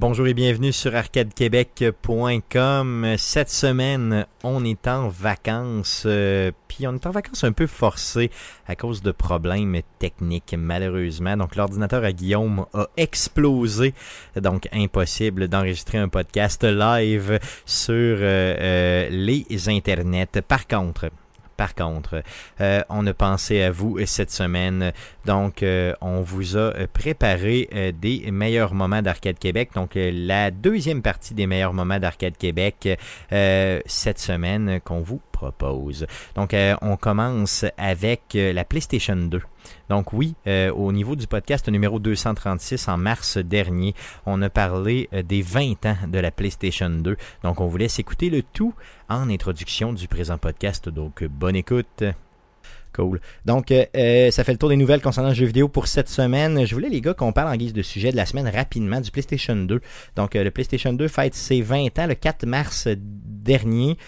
Bonjour et bienvenue sur arcadequebec.com. Cette semaine, on est en vacances, euh, puis on est en vacances un peu forcées à cause de problèmes techniques, malheureusement. Donc l'ordinateur à Guillaume a explosé, donc impossible d'enregistrer un podcast live sur euh, euh, les internets. Par contre, par contre, euh, on a pensé à vous cette semaine. Donc, euh, on vous a préparé euh, des meilleurs moments d'Arcade Québec. Donc, la deuxième partie des meilleurs moments d'Arcade Québec cette semaine qu'on vous Donc, on commence avec la PlayStation 2. Donc oui, euh, au niveau du podcast numéro 236 en mars dernier, on a parlé euh, des 20 ans de la PlayStation 2. Donc on vous laisse écouter le tout en introduction du présent podcast. Donc bonne écoute. Cool. Donc, euh, ça fait le tour des nouvelles concernant le jeu vidéo pour cette semaine. Je voulais, les gars, qu'on parle en guise de sujet de la semaine rapidement du PlayStation 2. Donc, le PlayStation 2 fête ses 20 ans le 4 mars dernier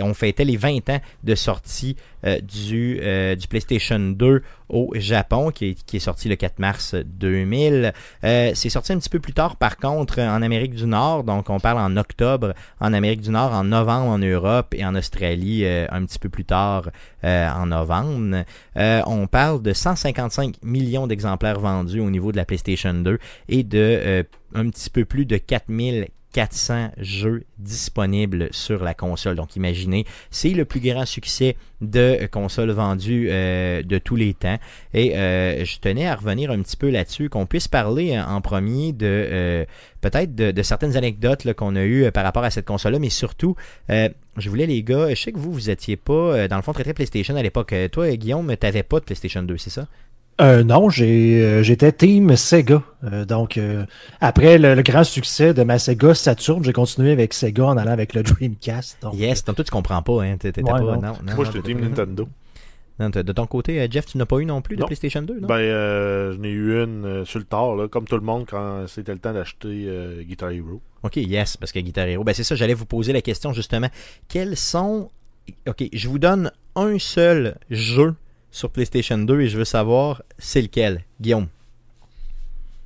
on fêtait les 20 ans de sortie euh, du, euh, du PlayStation 2 au Japon, qui est, sorti le 4 mars 2000. Euh, c'est sorti un petit peu plus tard, par contre, en Amérique du Nord. Donc, on parle en octobre en Amérique du Nord, en novembre en Europe et en Australie un petit peu plus tard en novembre. on parle de 155 millions d'exemplaires vendus au niveau de la PlayStation 2 et de un petit peu plus de 4000 400 jeux disponibles sur la console. Donc imaginez, c'est le plus grand succès de console vendue euh, de tous les temps. Et euh, je tenais à revenir un petit peu là-dessus, qu'on puisse parler en premier de euh, peut-être de, certaines anecdotes qu'on a eues par rapport à cette console-là, mais surtout, je voulais les gars, je sais que vous, vous étiez pas, dans le fond, très très PlayStation à l'époque. Toi, Guillaume, tu n'avais pas de PlayStation 2, c'est ça? Euh, non, j'ai, euh, j'étais team Sega. Euh, donc, après le, grand succès de ma Sega Saturn, j'ai continué avec Sega en allant avec le Dreamcast. yes, donc toi, tu comprends pas. Hein? T'étais pas, non. Non, Moi, j'étais team Nintendo. de ton côté, Jeff, tu n'as pas eu non plus de PlayStation 2, non? Ben, j'en ai eu une sur le tard, là, comme tout le monde, quand c'était le temps d'acheter Guitar Hero. Ok, yes, parce que Guitar Hero, ben c'est ça, j'allais vous poser la question justement. Quels sont. Ok, je vous donne un seul jeu sur PlayStation 2 et je veux savoir c'est lequel? Guillaume.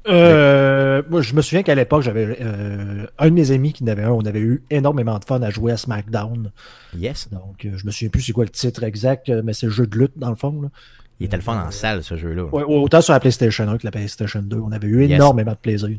Euh, moi, je me souviens qu'à l'époque, j'avais euh, un de mes amis qui en avait un. On avait eu énormément de fun à jouer à SmackDown. Yes. Donc, euh, je me souviens plus c'est quoi le titre exact, mais c'est le jeu de lutte dans le fond. Il était le fun en salle, ce jeu-là. autant sur la PlayStation 1 que la PlayStation 2. On avait eu énormément de plaisir.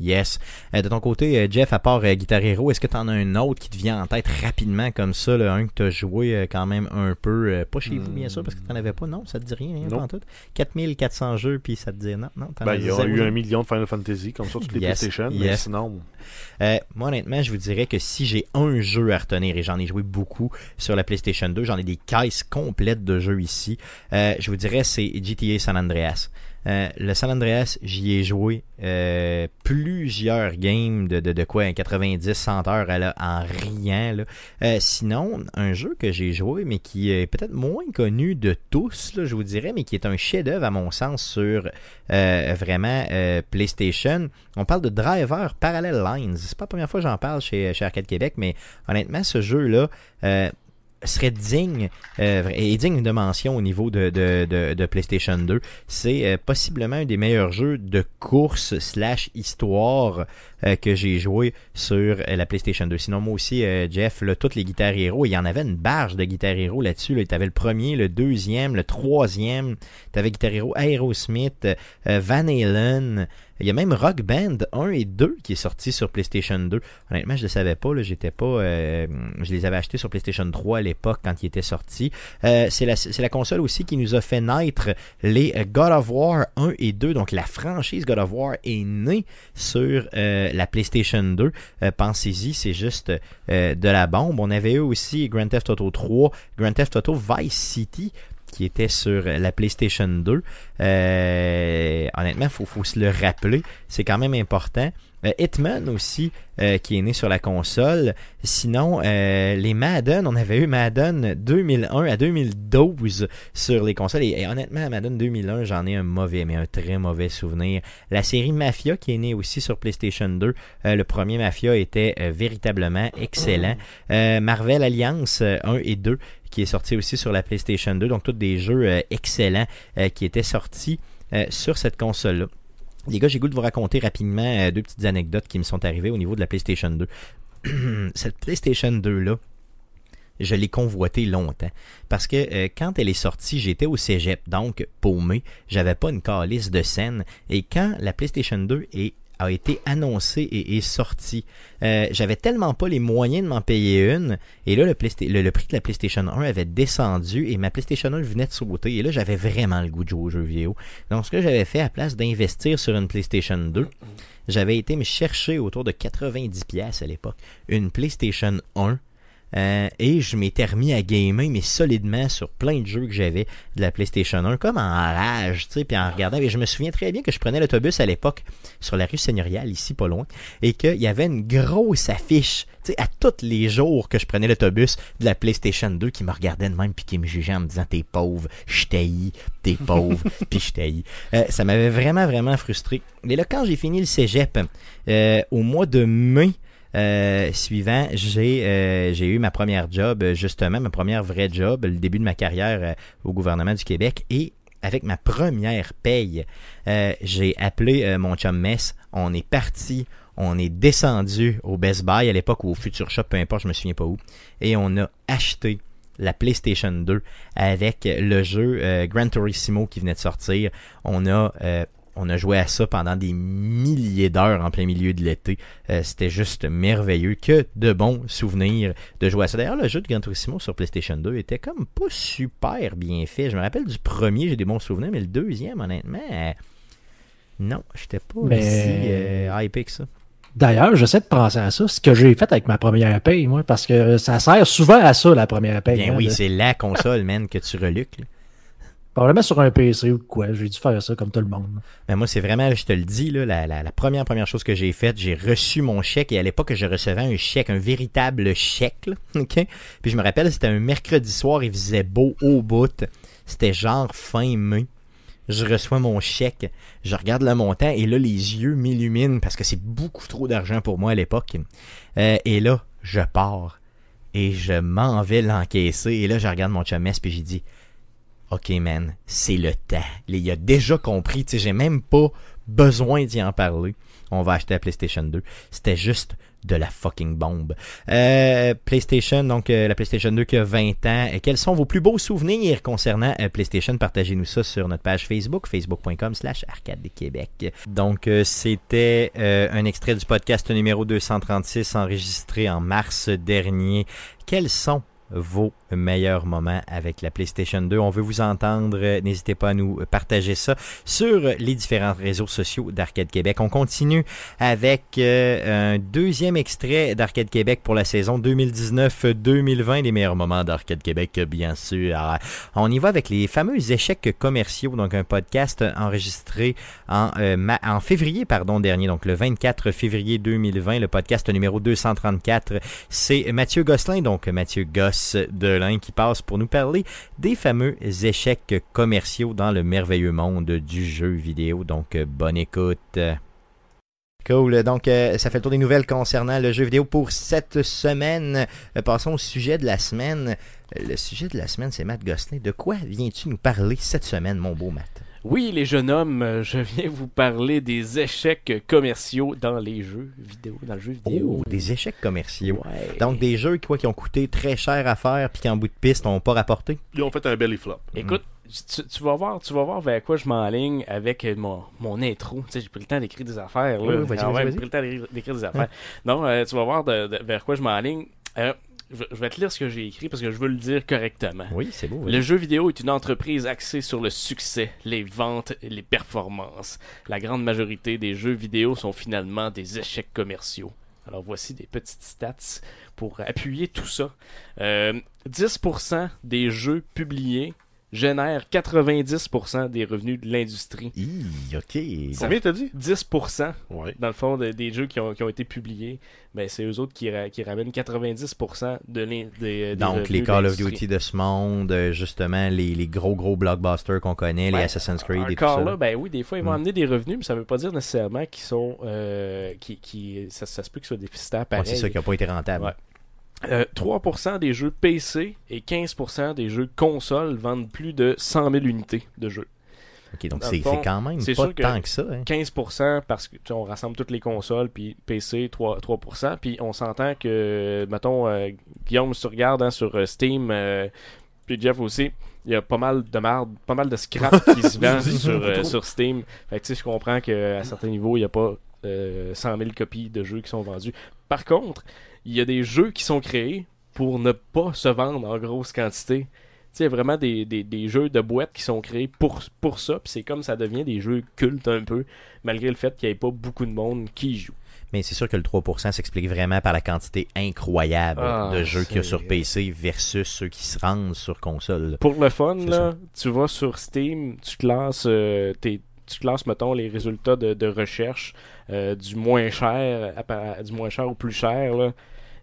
Yes. Euh, de ton côté, euh, Jeff, à part euh, Guitar Hero, est-ce que tu en as un autre qui te vient en tête rapidement comme ça, là, un que tu as joué quand même un peu, pas chez vous bien sûr, parce que tu n'en avais pas, non, ça te dit rien, rien tout. 4400 jeux, puis ça te dit non, non, ben, il y a eu un million de Final Fantasy, comme ça, sur les PlayStation, mais sinon... moi, honnêtement, je vous dirais que si j'ai un jeu à retenir, et j'en ai joué beaucoup sur la PlayStation 2, j'en ai des caisses complètes de jeux ici, je vous dirais c'est GTA San Andreas. Euh, le San Andreas, j'y ai joué euh, plusieurs games de, de, quoi 90-100 heures en rien. Là. Euh, sinon, un jeu que j'ai joué, mais qui est peut-être moins connu de tous, je vous dirais, mais qui est un chef-d'œuvre à mon sens sur vraiment PlayStation. On parle de Driver Parallel Lines. C'est pas la première fois que j'en parle chez, chez Arcade Québec, mais honnêtement, ce jeu-là, serait digne euh, et digne de mention au niveau de, de, de, PlayStation 2. C'est euh, possiblement un des meilleurs jeux de course slash histoire que j'ai joué sur la PlayStation 2. Sinon, moi aussi, Jeff, là, toutes les Guitar Hero, il y en avait une barge de Guitar Hero là-dessus. Là. Tu le premier, le deuxième, le troisième. Tu avais Guitar Hero Aerosmith, Van Halen. Il y a même Rock Band 1 et 2 qui est sorti sur PlayStation 2. Honnêtement, je ne le savais pas. J'étais pas. Euh, je les avais achetés sur PlayStation 3 à l'époque quand ils étaient sortis. Euh, c'est, la, console aussi qui nous a fait naître les God of War 1 et 2. Donc la franchise God of War est née sur euh, la PlayStation 2. pensez-y, c'est juste de la bombe. On avait eu aussi Grand Theft Auto 3, Grand Theft Auto Vice City qui était sur la PlayStation 2. Euh, honnêtement, il faut, se le rappeler. C'est quand même important. Euh, Hitman aussi, euh, qui est né sur la console. Sinon, les Madden, on avait eu Madden 2001 à 2012 sur les consoles. Et, honnêtement, Madden 2001, j'en ai un mauvais, mais un très mauvais souvenir. La série Mafia, qui est née aussi sur PlayStation 2. le premier Mafia était véritablement excellent. Marvel Alliance 1 et 2, qui est sorti aussi sur la PlayStation 2. Donc, tous des jeux excellents qui étaient sortis euh, sur cette console-là. Les gars, j'ai goût de vous raconter rapidement euh, deux petites anecdotes qui me sont arrivées au niveau de la PlayStation 2. Cette PlayStation 2-là, je l'ai convoitée longtemps. Parce que euh, quand elle est sortie, j'étais au cégep, donc paumé. J'avais pas une calice de scène. Et quand la PlayStation 2 est a été annoncé et est sorti. Euh, j'avais tellement pas les moyens de m'en payer une. Et là, le, le, prix de la PlayStation 1 avait descendu et ma PlayStation 1 venait de sauter. Et là, j'avais vraiment le goût de jouer aux jeux vidéo. Donc, ce que j'avais fait, à place d'investir sur une PlayStation 2, j'avais été me chercher autour de 90$ à l'époque une PlayStation 1 euh, et je m'étais remis à gamer, mais solidement sur plein de jeux que j'avais de la PlayStation 1, comme en rage, tu sais, puis en regardant. Et je me souviens très bien que je prenais l'autobus à l'époque sur la rue Seigneuriale, ici pas loin, et qu'il y avait une grosse affiche, tu sais, à tous les jours que je prenais l'autobus de la PlayStation 2 qui me regardait de même puis qui me jugeait en me disant t'es pauvre, je t'haïs, t'es pauvre, puis je t'haïs. Euh, ça m'avait vraiment, vraiment frustré. Et là, quand j'ai fini le cégep, euh, au mois de mai, euh, suivant, j'ai euh, j'ai eu ma première job, justement, ma première vraie job, le début de ma carrière euh, au gouvernement du Québec. Et avec ma première paye, j'ai appelé mon chum Mess. On est parti, on est descendu au Best Buy à l'époque ou au Future Shop, peu importe, je me souviens pas où. Et on a acheté la PlayStation 2 avec le jeu Gran Turismo qui venait de sortir. On a on a joué à ça pendant des milliers d'heures en plein milieu de l'été. Euh, c'était juste merveilleux. Que de bons souvenirs de jouer à ça. D'ailleurs, le jeu de Gran Turismo sur PlayStation 2 était comme pas super bien fait. Je me rappelle du premier, j'ai des bons souvenirs, mais le deuxième, honnêtement, euh, non, j'étais pas aussi euh, hypé que ça. D'ailleurs, j'essaie de penser à ça, ce que j'ai fait avec ma première paye, moi, parce que ça sert souvent à ça, la première paye. Bien hein, oui, c'est la console, man, que tu reluques. Probablement sur un PC ou quoi. J'ai dû faire ça comme tout le monde. Mais moi, c'est vraiment, je te le dis, la, première première chose que j'ai faite, j'ai reçu mon chèque et à l'époque, je recevais un chèque, un véritable chèque. Puis je me rappelle, c'était un mercredi soir, il faisait beau au bout. C'était genre fin mai. Je reçois mon chèque, je regarde le montant et là, les yeux m'illuminent parce que c'est beaucoup trop d'argent pour moi à l'époque. Euh, et là, je pars et je m'en vais l'encaisser. Et là, je regarde mon chum puis j'ai dit OK, man, c'est le temps. Il a déjà compris. Tu sais, j'ai même pas besoin d'y en parler. On va acheter la PlayStation 2. C'était juste de la fucking bombe. Euh, PlayStation, donc euh, la PlayStation 2 qui a 20 ans. quels sont vos plus beaux souvenirs concernant euh, PlayStation? Partagez-nous ça sur notre page Facebook, facebook.com slash arcade de Québec. Donc c'était un extrait du podcast numéro 236 enregistré en mars dernier. Quels sont vos meilleurs moments avec la PlayStation 2. On veut vous entendre. N'hésitez pas à nous partager ça sur les différents réseaux sociaux d'Arcade Québec. On continue avec euh, un deuxième extrait d'Arcade Québec pour la saison 2019-2020. Les meilleurs moments d'Arcade Québec, bien sûr. on y va avec les fameux échecs commerciaux. Donc, un podcast enregistré en, euh, en février pardon, dernier, donc le 24 février 2020. Le podcast numéro 234. C'est Mathieu Gosselin, donc Mathieu Goss de qui passe pour nous parler des fameux échecs commerciaux dans le merveilleux monde du jeu vidéo. Donc, euh, bonne écoute. Cool. Donc, euh, ça fait le tour des nouvelles concernant le jeu vidéo pour cette semaine. Euh, passons au sujet de la semaine. le sujet de la semaine, c'est Matt Gosselin. De quoi viens-tu nous parler cette semaine, mon beau Matt? Oui, les jeunes hommes, euh, je viens vous parler des échecs commerciaux dans les jeux vidéo, dans le jeu vidéo. Oh, des échecs commerciaux. Donc des jeux quoi, qui ont coûté très cher à faire puis qui en bout de piste n'ont pas rapporté? Ils ont fait un belly flop. Écoute, tu, vas voir, tu vas voir vers quoi je m'enligne avec mon, mon intro. Tu sais, j'ai pris le temps d'écrire des affaires. Là. Ah j'ai pris le temps d'écrire des affaires. Donc, euh, tu vas voir vers quoi je m'enligne. Euh, je, vais te lire ce que j'ai écrit parce que je veux le dire correctement. Oui, c'est beau. Le jeu vidéo est une entreprise axée sur le succès, les ventes et les performances. La grande majorité des jeux vidéo sont finalement des échecs commerciaux. Alors voici des petites stats pour appuyer tout ça. 10% euh, des jeux publiés génère 90% des revenus de l'industrie. ok. Combien t'as dit? 10%. Dans le fond, des jeux qui ont, été publiés, ben, c'est eux autres qui, qui ramènent 90% de des, Donc, les Call of Duty de ce monde, euh, justement, les, les gros gros blockbusters qu'on connaît, les ben, Assassin's Creed et tout ça. là, ben oui, des fois, ils vont hmm. amener des revenus, mais ça veut pas dire nécessairement qu'ils sont. Euh, qui, qui, ça, se peut qu'ils soient déficitaires pareil. c'est ça qui n'a pas été rentable. 3% euh, des jeux PC et 15% des jeux consoles vendent plus de 100 000 unités de jeux. Ok, donc c'est quand même pas sûr que- tant que ça. hein. 15% parce que tu sais, on rassemble toutes les consoles, puis PC 3%, 3% puis on s'entend que, mettons, euh, Guillaume, si tu regardes hein, sur euh, Steam, euh, puis Jeff aussi, il y a pas mal de marde, pas mal de scrap qui se vend sur, sur Steam. Fait que tu sais, je comprends qu'à certains niveaux, il n'y a pas euh, 100 000 copies de jeux qui sont vendus. Par contre, il y a des jeux qui sont créés pour ne pas se vendre en grosse quantité. Tu sais, il y a vraiment des, des, des jeux de boîte qui sont créés pour, pour ça, puis c'est comme ça devient des jeux cultes un peu, malgré le fait qu'il n'y ait pas beaucoup de monde qui y joue. Mais c'est sûr que le 3% s'explique vraiment par la quantité incroyable Ah, de jeux qu'il y a sur. PC versus ceux qui se rendent sur console. Pour le fun, là, tu vas sur Steam, tu classes, euh, tes- tu classes mettons, les résultats de, de recherche euh, du moins cher à du moins cher au plus cher. Là.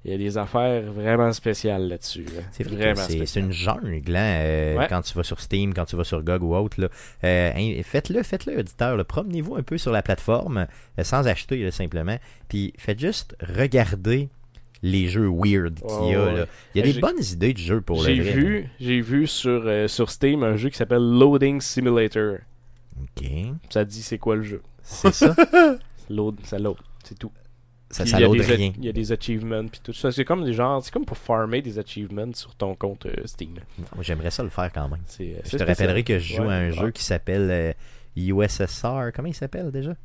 Il y a des affaires vraiment spéciales là-dessus. là. C'est vraiment c'est une jungle hein, euh, Ouais. quand tu vas sur Steam, quand tu vas sur GOG ou autre. Euh, hein, faites-le, faites-le, auditeur. Promenez-vous un peu sur la plateforme euh, sans acheter là, simplement. Puis faites juste regarder les jeux weird qu'il y a. Là. Il y a Ben, des bonnes idées de jeux pour le vrai. vu, j'ai vu sur, sur Steam un jeu qui s'appelle Loading Simulator. Ok, Ça dit c'est quoi le jeu. c'est ça? Load, ça load, c'est tout. Ça rien. Il y a des achievements puis tout ça. C'est comme des genres, c'est comme pour farmer des achievements sur ton compte euh, Steam. J'aimerais ça le faire quand même. Euh, Je te spécial. rappellerai que je joue Ouais. à un jeu qui s'appelle euh, USSR. Comment il s'appelle déjà?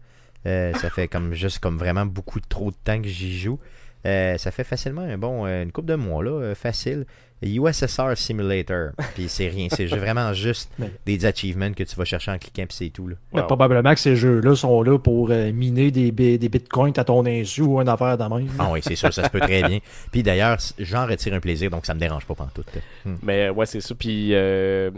Euh, Ça fait comme juste comme vraiment beaucoup trop de temps que j'y joue. Euh, ça fait facilement un bon euh, une couple de mois là, euh, facile. USSR Simulator. Puis c'est rien, c'est vraiment juste des achievements que tu vas chercher en cliquant puis c'est tout là. Mais Wow. Probablement que ces jeux-là sont là pour euh, miner des, bi- des bitcoins à ton insu ou une affaire de même. Ah oui, c'est sûr, ça se peut très bien. Puis d'ailleurs, j'en retire un plaisir, donc ça me dérange pas pantoute. Hmm. Mais ouais, c'est ça. Puis euh,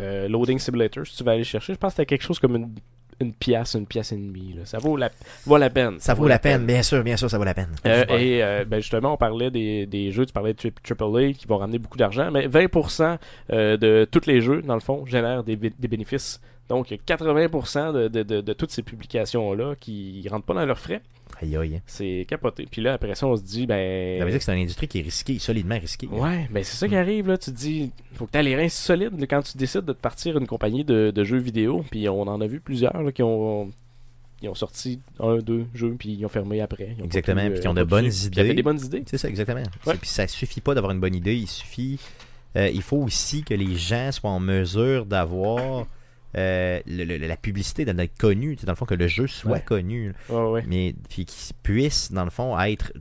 euh, Loading Simulator, si tu vas aller chercher, je pense que c'était quelque chose comme une, une pièce, une pièce et demie. là. Ça vaut la, vaut la peine. Ça vaut la peine, bien sûr, bien sûr, ça vaut la peine. Euh, et euh, ben justement, on parlait des, des jeux, tu parlais de AAA qui vont ramener beaucoup d'argent, mais 20% euh, de tous les jeux, dans le fond, génèrent des, des bénéfices. Donc, 80% de, de, de, de toutes ces publications-là qui rentrent pas dans leurs frais, Aïe aïe. c'est capoté. Puis là, après ça, on se dit, ben. Ça veut dire que c'est une industrie qui est risquée, solidement risquée. Ouais, ben c'est ça qui arrive là. Tu te dis, faut que tu aies les reins solides là, quand tu décides de te partir une compagnie de, jeux vidéo. Puis on en a vu plusieurs là, qui ont ils ont sorti un, deux jeux, puis ils ont fermé après. Ils ont Exactement, pu, puis euh, qui ont pas de bonnes. Puis idées. des bonnes idées. C'est ça, exactement. Ouais. Puis ça suffit pas d'avoir une bonne idée, il suffit. euh, il faut aussi que les gens soient en mesure d'avoir euh, le- le- la publicité, d'être connu. tu sais, Dans le fond, que le jeu soit Ouais. connu. Ouais. Mais puis qu'ils puissent, dans le fond, être.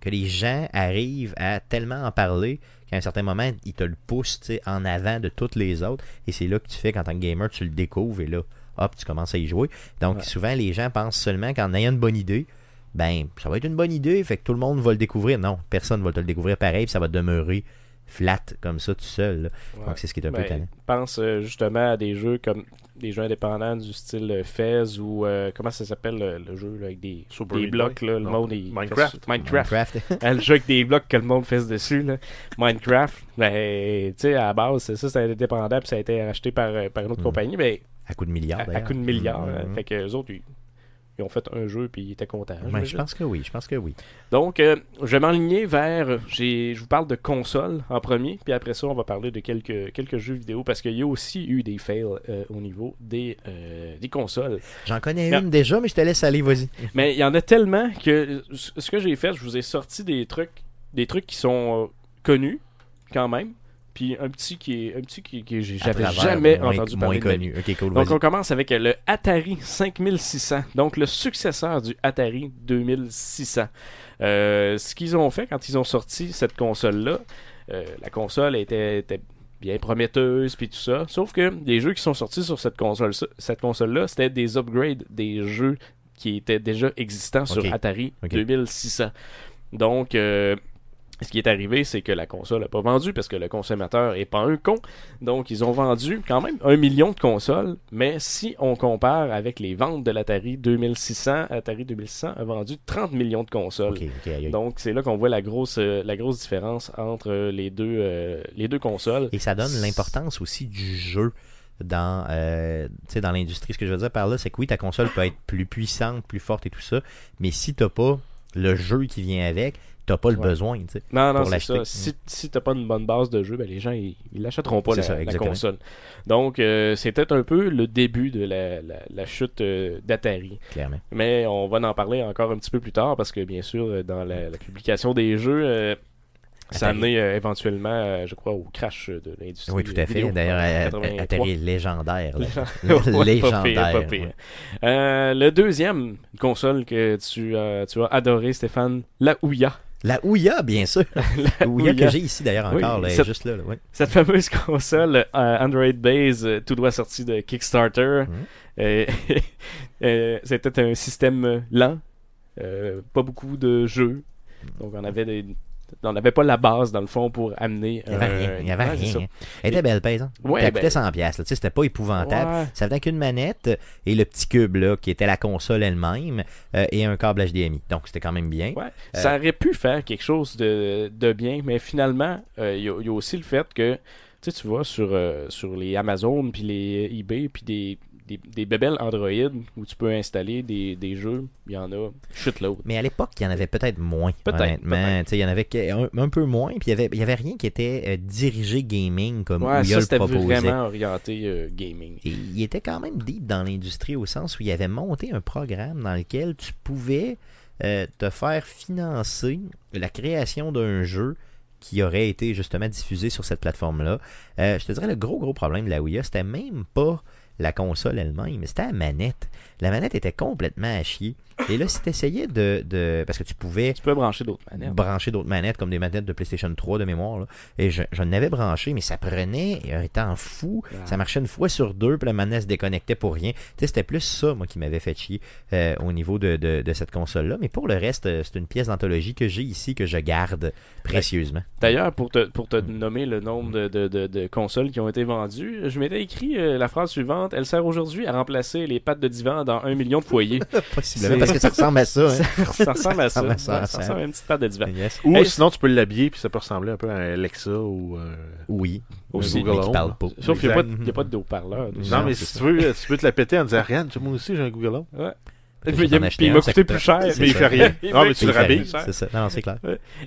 Que les gens arrivent à tellement en parler qu'à un certain moment, ils te le poussent en avant de toutes les autres. Et c'est là que tu fais qu'en tant que gamer, tu le découvres et là, hop, tu commences à y jouer. Donc Ouais. souvent, les gens pensent seulement qu'en ayant une bonne idée, ben, ça va être une bonne idée, fait que tout le monde va le découvrir. Non, personne va te le découvrir pareil, puis ça va demeurer flat comme ça tout seul. là. Ouais. Donc c'est ce qui est un peu Ben, pense euh, justement à des jeux comme des jeux indépendants du style euh, Fez ou euh, comment ça s'appelle le, le jeu là, avec des, Super des blocs là, le monde il- Minecraft. Minecraft. Minecraft. Le jeu avec des blocs que le monde fait dessus là. Minecraft ben tu sais à la base c'est ça c'était indépendant puis ça a été racheté par, par une autre Mhm. compagnie mais à coup de milliards, à, coup de milliards Mhm. hein. fait que les autres ils, ils ont fait un jeu puis ils étaient contents Ouais, je pense que oui, je pense que oui. Donc, euh, je vais m'enligner vers. Je vous parle de consoles en premier, puis après ça, on va parler de quelques, quelques jeux vidéo parce qu'il y a aussi eu des fails euh, au niveau des, euh, des consoles. J'en connais une déjà, mais je te laisse aller, vas-y. Mais il y en a tellement que ce que j'ai fait, je vous ai sorti des trucs, des trucs qui sont connus quand même, puis un petit qui est un petit qui, j'avais jamais moins, entendu moins parler de vie. connu. Cool, Donc on commence avec le Atari 5600, donc le successeur du Atari 2600. Euh, ce qu'ils ont fait quand ils ont sorti cette console-là, euh, la console était, était bien prometteuse puis tout ça, sauf que les jeux qui sont sortis sur cette console cette console-là, c'était des upgrades des jeux qui étaient déjà existants sur. Atari Ok. 2600. Donc euh, ce qui est arrivé, c'est que la console n'a pas vendu parce que le consommateur est pas un con. Donc, ils ont vendu quand même un million de consoles. Mais si on compare avec les ventes de l'Atari 2600, Atari 2600 a vendu 30 millions de consoles. Donc, c'est là qu'on voit la grosse, euh, la grosse différence entre les deux, euh, les deux consoles. Et ça donne l'importance aussi du jeu dans, euh, tu dans l'industrie. Ce que je veux dire par là, c'est que oui, ta console peut être plus puissante, plus forte et tout ça, mais si t'as pas le jeu qui vient avec, t'as pas le Ouais. besoin, tu sais. Non, non, pour c'est l'acheter. ça. Si, si t'as pas une bonne base de jeu, ben, les gens, ils ils l'achèteront pas, C'est la, ça, la exactement. console. Donc, euh, c'était un peu le début de la, la, la chute euh, d'Atari. Clairement. Mais on va en parler encore un petit peu plus tard parce que, bien sûr, euh, dans la, publication des jeux, euh, ça a amené euh, éventuellement, euh, je crois, au crash de l'industrie. Oui, tout à fait. D'ailleurs, en 83. Atari est légendaire. légendaire. le deuxième console que tu, euh, tu as adoré, Stéphane, la Ouya. La Ouya, bien sûr. La Ouya Ouya. que j'ai ici d'ailleurs Oui, encore, là, cette- juste là. là, ouais. Cette fameuse console euh, Android Base, euh, tout doit sorti de Kickstarter. Mhm. Euh, C'était un système lent, pas beaucoup de jeux. Donc on avait des, on n'avait pas la base dans le fond pour amener. Il n'y avait rien. Il y avait Ouais, rien. Elle était belle, paysan. Ouais, elle ben- coûtait 100$. piastres, là. Tu sais, C'était pas épouvantable. Ouais. Ça venait qu'une manette et le petit cube là, qui était la console elle-même euh, et un câble HDMI. Donc c'était quand même bien. Ouais, ça aurait pu faire quelque chose de, de bien, mais finalement, euh, il y, a- il y a aussi le fait que, tu vois, sur, euh, sur les Amazon, puis les eBay, puis des, des, des bébelles Android où tu peux installer des, des jeux, il y en a shitload. Mais à l'époque, il y en avait peut-être moins. Peut-être, honnêtement. sais, Il y en avait un, un peu moins. Puis il y avait, il y avait rien qui était euh, dirigé gaming comme Ouais, ça, c'était proposait. vraiment orienté euh, gaming. Et il était quand même deep dans l'industrie au sens où il avait monté un programme dans lequel tu pouvais euh, te faire financer la création d'un jeu qui aurait été justement diffusé sur cette plateforme-là. Euh, je te dirais, le gros, gros problème de la Ouya, c'était même pas la console elle-même, c'était la manette. La manette était complètement à chier. Et là, si tu essayais de, de... Parce que tu pouvais Tu peux brancher d'autres manettes. brancher d'autres manettes comme des manettes de PlayStation 3 de mémoire. là. Et je, je n'avais branché, mais ça prenait un temps fou. Ah. Ça marchait une fois sur deux, puis la manette se déconnectait pour rien. Tu sais, c'était plus ça, moi, qui m'avait fait chier euh, au niveau de, de- de cette console-là. Mais pour le reste, euh, c'est une pièce d'anthologie que j'ai ici, que je garde précieusement. D'ailleurs, pour te, pour te Mm. nommer le nombre de, de- de- de consoles qui ont été vendues, je m'étais écrit euh, la phrase suivante Elle sert aujourd'hui à remplacer les pattes de divan dans un million de foyers. Possiblement, parce que ça ressemble à ça. hein. ça ressemble à ça. ressemble à ça, Ouais, ça. ça ressemble à une petite patte de divan. Yes. Ou Hey, sinon, tu peux l'habiller, puis ça peut ressembler un peu à Alexa ou. euh, Oui. Aussi. Mais qui Home. parle pas. Sauf qu'il n'y a, pas de- il y a pas de haut-parleur. Non, Non, mais si tu veux, tu peux te la péter en disant Ariane, moi aussi j'ai un Google Home. Ouais. Puis, il- achetais puis il un, m'a ça coûté plus cher. Mais il ça. fait rien. Ah, m'a mais tu le ça. rhabilles. cher. C'est ça. Non, c'est clair.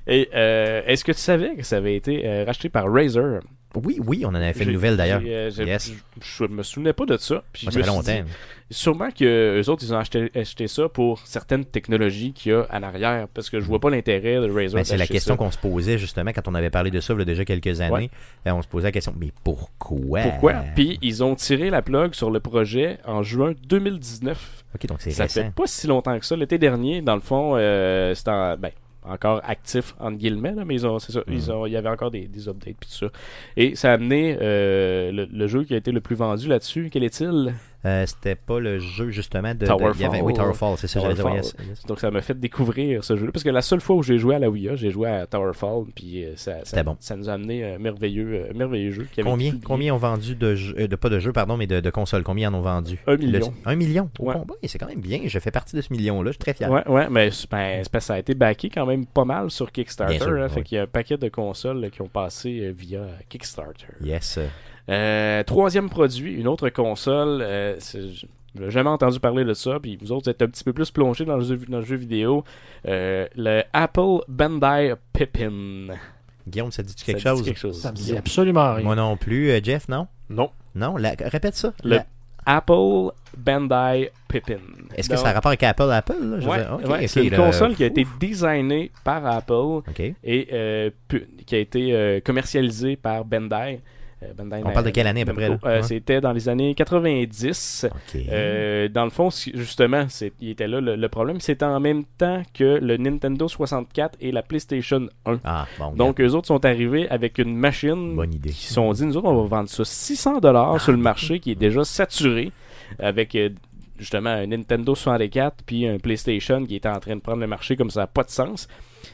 Et euh, est-ce que tu savais que ça avait été euh, racheté par Razer? Oui, oui, on en avait fait une nouvelle d'ailleurs. euh, Yes. Je, me souvenais pas de ça. Puis Moi, je ça fait longtemps. dit, sûrement que eux autres, ils ont acheté, acheté ça pour certaines technologies qu'il y a en arrière. Parce que je vois pas l'intérêt de Razer. Ben, c'est la question qu'on se posait justement quand on avait parlé de ça il y a déjà quelques années. Ouais. Euh, on se posait la question, mais pourquoi? Pourquoi? Puis ils ont tiré la plug sur le projet en juin 2019. Ok, donc c'est Ça récent. fait pas si longtemps que ça. L'été dernier, dans le fond, euh, c'était en- ben, encore actif, entre guillemets, là, mais ils ont, c'est ça, Mhm. ils ont, il y avait encore des, des updates puis tout ça. Et ça a amené euh, le, le jeu qui a été le plus vendu là-dessus. Quel est-il? Euh, C'était pas le jeu justement de. de- Towerfall. il y avait- oui, Towerfall, c'est ça, j'allais dire. Towerfall. yes, yes. Donc ça m'a fait découvrir ce jeu Parce que la seule fois où j'ai joué à la Wii U, j'ai joué à Towerfall. Puis euh, ça, bon. ça nous a amené un merveilleux, euh, merveilleux jeu. qui avait Combien, combien ont vendu de jeux, de pas de jeux, pardon, mais de, de consoles? Combien en ont vendu? Un million. Le- un million? Ouais. c'est quand même bien. Je fais partie de ce million-là, je suis très fier. Ouais, ouais, mais ben, ça a été backé quand même pas mal sur Kickstarter. Sûr, là, ouais. Fait qu'il y a un paquet de consoles là, qui ont passé via Kickstarter. Yes. Euh, troisième produit, une autre console. Euh, j'ai jamais entendu parler de ça. Puis vous autres, vous êtes un petit peu plus plongés dans le jeu, dans le jeu vidéo. Euh, le Apple Bandai Pippin. Guillaume, ça dit-tu Ça quelque dit chose? quelque chose? Ça me dit Guillaume. absolument rien. Moi non plus. Euh, Jeff, non? Non. Non? La- Répète ça. Le La- Apple Bandai Pippin. Est-ce que ça a rapport avec Apple Apple Ouais, c'est une console qui a été ouf. designée par Apple et euh, qui a été euh, commercialisée par Bandai. Euh, Bandai On parle de quelle année à peu près? Euh. C'était dans les années 90. Ok. Euh, dans le fond, justement, il était là le, le problème. C'était en même temps que le Nintendo 64 et la PlayStation 1. Ah, bon. Donc, eux autres sont arrivés avec une machine Bonne idée. qui se sont dit, nous autres, on va vendre ça 600 dollars sur le marché qui est déjà saturé avec justement un Nintendo 64 puis un PlayStation qui était en train de prendre le marché comme ça n'a pas de sens.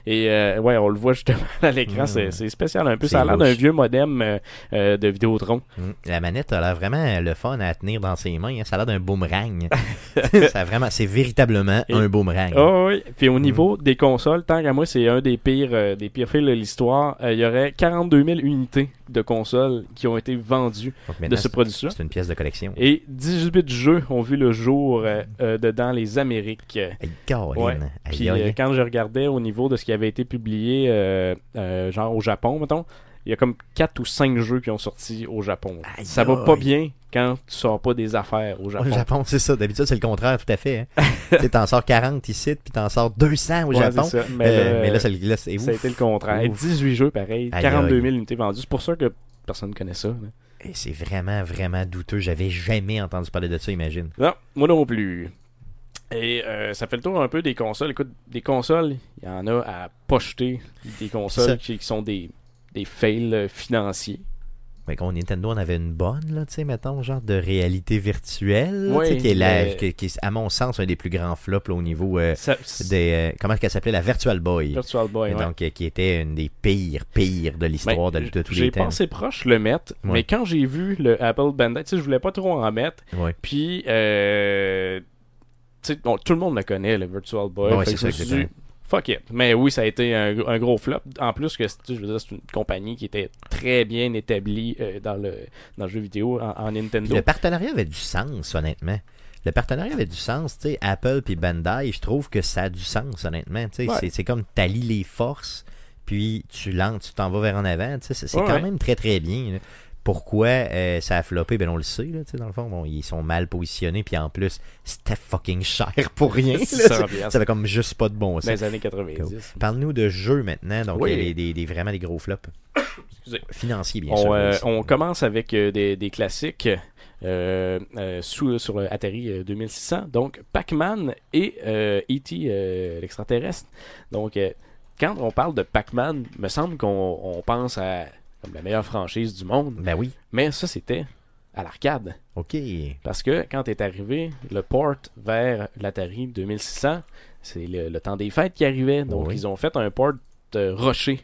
Et euh, ouais, on le voit justement à l'écran, Mm. c'est- spécial un peu. Ça a l'air d'un vieux modem euh, euh, de Vidéotron. Mm. La manette a l'air vraiment le fun à tenir dans ses mains. hein. Ça a l'air d'un boomerang. ça vraiment, c'est véritablement Et- un boomerang. Oh, oui. Puis Mm. au niveau des consoles, tant qu'à moi, c'est un des pires, euh, des pires fils de l'histoire. Euh, Il y aurait 42 000 unités de consoles qui ont été vendues Donc de ce produit-là. c'est une pièce de collection. Et 18 jeux ont vu le jour euh, euh, de- dans les Amériques. Ouais. Puis euh, quand je regardais au niveau de ce qu'il avait été publié genre au Japon, mettons. Il y a comme 4 ou 5 jeux qui ont sorti au Japon. Aïe, ça va pas aïe. bien quand tu sors pas des affaires au Japon. Au Japon, c'est ça. D'habitude, c'est le contraire, tout à fait. Hein. tu t'en sors 40 ici, puis t'en sors 200 au Ouais, Japon. c'est ça. Mais, Euh, là, mais là, c'est là, c'est ça a ouf. été le contraire. Ouf. 18 jeux pareil, Aïe, 42 aïe. 000 unités vendues. C'est pour ça que personne ne connaît ça. Et C'est vraiment, vraiment douteux. J'avais jamais entendu parler de ça, imagine. Non, moi non plus. Et euh, ça fait le tour un peu des consoles. Écoute, des consoles, il y en a à pocheter. Des consoles qui, qui sont des, des fails euh, financiers. Mais quand Nintendo en avait une bonne, là, tu sais, mettons, genre de réalité virtuelle, là, Oui, qui, est la- mais- qui- qui est, à mon sens, un des plus grands flops là, au niveau euh, Ça- des... euh, comment est-ce qu'elle s'appelait? La Virtual Boy. Virtual Boy, Et ouais. donc, euh, qui était une des pires, pires de l'histoire Ben, de, de tous J'ai les temps. pensé proche le mettre, Ouais. mais quand j'ai vu le Apple Bandai, tu sais, je voulais pas trop en mettre. Ouais. Puis, euh, tu sais, bon, tout le monde le connaît, le Virtual Boy. Fait que je me ça, suis exactement. dit, Fuck it. Mais oui, ça a été un, un gros flop. En plus que, je veux dire, c'est une compagnie qui était très bien établie euh, dans, le, dans le jeu vidéo en, en Puis Nintendo. le partenariat avait du sens, honnêtement. Le partenariat avait du sens, tu sais, Apple puis Bandai, je trouve que ça a du sens, honnêtement. Ouais. C'est, c'est comme t'allies les forces, puis tu lances, tu t'en vas vers en avant, tu sais, c'est, c'est Ouais, quand ouais. même très très bien. là. Pourquoi euh, ça a floppé, ben on le sait, là, dans le fond, bon, ils sont mal positionnés, puis en plus, c'était fucking cher pour rien. là. 600 ça, piastres ça fait comme juste pas de bon dans les années 90. Parle-nous de jeux maintenant, donc Oui. il y a des, vraiment des gros flops. Excusez. Financiers, bien sûr. On, euh, aussi. on commence avec euh, des, des classiques euh, euh, sous, sur le Atari euh, 2600. Donc, Pac-Man et euh, E.T. euh, l'extraterrestre. Donc, euh, quand on parle de Pac-Man, me semble qu'on on pense à comme la meilleure franchise du monde. Ben oui, Mais ça, c'était à l'arcade. ok. Parce que quand est arrivé le port vers l'Atari 2600, c'est le, le temps des fêtes qui arrivait. Donc, Oui. ils ont fait un port euh, rocher.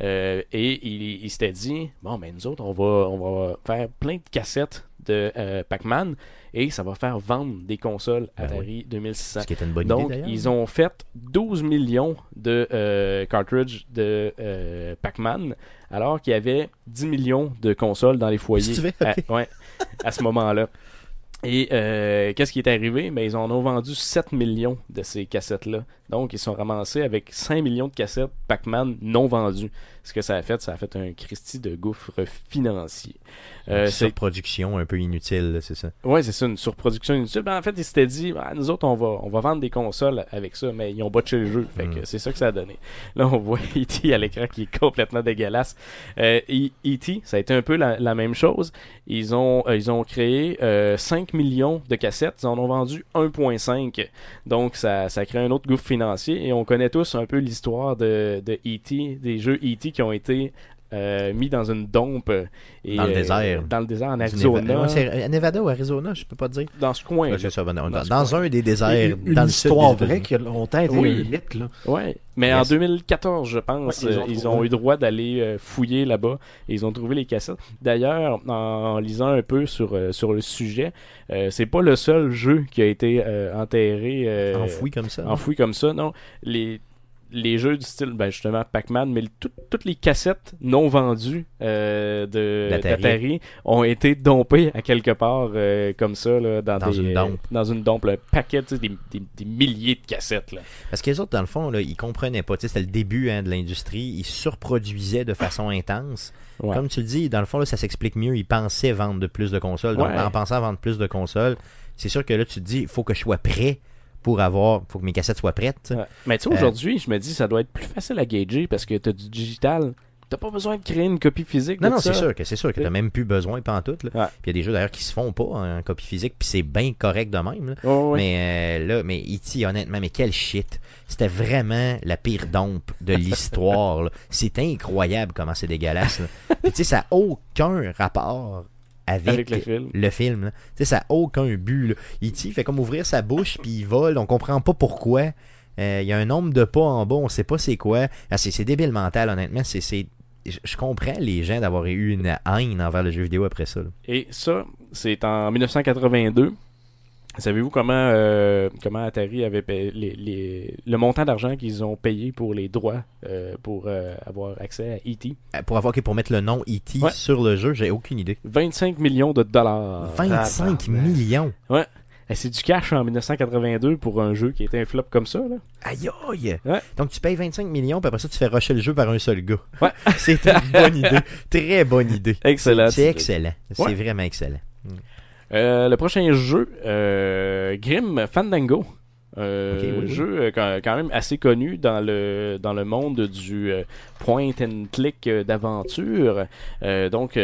Euh, et il s'étaient dit, bon, mais nous autres, on va, on va faire plein de cassettes de euh, Pac-Man et ça va faire vendre des consoles Ben Atari 2600. Ce qui était une bonne Donc, idée ils ont fait 12 millions de euh, cartridges de euh, Pac-Man, alors qu'il y avait 10 millions de consoles dans les foyers Si à, ouais, à ce moment-là. Et euh, qu'est-ce qui est arrivé? Ben, ils en ont vendu 7 millions de ces cassettes-là. Donc, ils sont ramassés avec 5 millions de cassettes Pac-Man non vendues. Ce que ça a fait, ça a fait un Christie de gouffre financier. Euh, Une surproduction un peu inutile, c'est ça. Ouais, c'est ça, une surproduction inutile. Ben, en fait, ils s'étaient dit, Ah, nous autres, on va, on va vendre des consoles avec ça, mais ils ont botché le jeu. Fait que Mm. c'est ça que ça a donné. Là, on voit E.T. à l'écran qui est complètement dégueulasse. Euh, E- E.T., ça a été un peu la, la même chose. Ils ont, euh, ils ont créé euh, 5 millions de cassettes. Ils en ont vendu 1,5. Donc, ça, ça crée un autre gouffre financier. Et on connaît tous un peu l'histoire de, de E.T., des jeux E.T. qui ont été euh, mis dans une dompe. Et, Dans le euh, désert. Dans le désert, en Arizona. Neva- ouais, Nevada ou Arizona, je peux pas te dire. dans ce coin. Ouais, ça, dans, dans- ce dans coin. un des déserts, Une dans le sud histoire vraie qui a longtemps été Oui. mythe, là. Ouais, mais Yes. en 2014, je pense, Ouais, ils ont euh, ils ont eu droit d'aller euh, fouiller là-bas et ils ont trouvé les cassettes. D'ailleurs, en lisant un peu sur, euh, sur le sujet, euh, c'est pas le seul jeu qui a été euh, enterré, euh, Enfoui comme ça. enfoui comme ça. Non, les les jeux du style, ben justement Pac-Man, mais tout- toutes les cassettes non vendues euh, de D'Atari. ont été dompées à quelque part euh, comme ça là, dans, Dans des, une dompe. dans une dompe, le paquet, tu sais, des, des- des milliers de cassettes là. Parce que les autres, dans le fond, là, ils comprenaient pas. C'était le début hein, de l'industrie. Ils surproduisaient de façon intense. Ouais. Comme tu le dis, dans le fond, là, ça s'explique mieux. Ils pensaient vendre de plus de consoles. Donc, Ouais. en pensant vendre plus de consoles, c'est sûr que là, tu te dis, il faut que je sois prêt pour avoir. faut que mes cassettes soient prêtes. Ouais. Mais tu sais, Euh, aujourd'hui, je me dis ça doit être plus facile à gager parce que tu as du digital. T'as pas besoin de créer une copie physique. Non, de non, c'est sûr que c'est sûr que t'as même plus besoin pas en tout. Puis il y a des jeux d'ailleurs qui se font pas en copie physique, puis c'est bien correct de même. là. Mais euh, là, mais E.T., honnêtement, mais quel shit. C'était vraiment la pire dompe de l'histoire. C'est incroyable comment c'est dégueulasse. tu sais, ça n'a aucun rapport avec, Avec le film. le film. là. Tu sais, ça n'a aucun but. là. E.T. fait comme ouvrir sa bouche, puis il vole. On comprend pas pourquoi. Euh, Il y a un nombre de pas en bas, on sait pas c'est quoi. Ah, c'est c'est débile mental, honnêtement. C'est Je je comprends les gens d'avoir eu une haine envers le jeu vidéo après ça. là. Et ça, c'est en 1982. Savez-vous comment, euh, comment Atari avait payé les, les- le montant d'argent qu'ils ont payé pour les droits euh, pour euh, avoir accès à E.T. Pour avoir pour mettre le nom E.T. Ouais. sur le jeu, j'ai aucune idée. 25 millions de dollars. 25 tabarnak. millions. Eh, c'est du cash en 1982 pour un jeu qui était un flop comme ça. Là. Aïe aïe! Ouais. Donc tu payes 25 millions, puis après ça, tu fais rusher le jeu par un seul gars. Ouais. C'est une bonne idée. Très bonne idée. Excellent. C'est excellent. Ouais. C'est vraiment excellent. Euh, le prochain jeu, euh, Grim Fandango. Euh, Ok, oui, oui. jeu euh, quand, quand même assez connu dans le dans le monde du euh, point and click d'aventure. Donc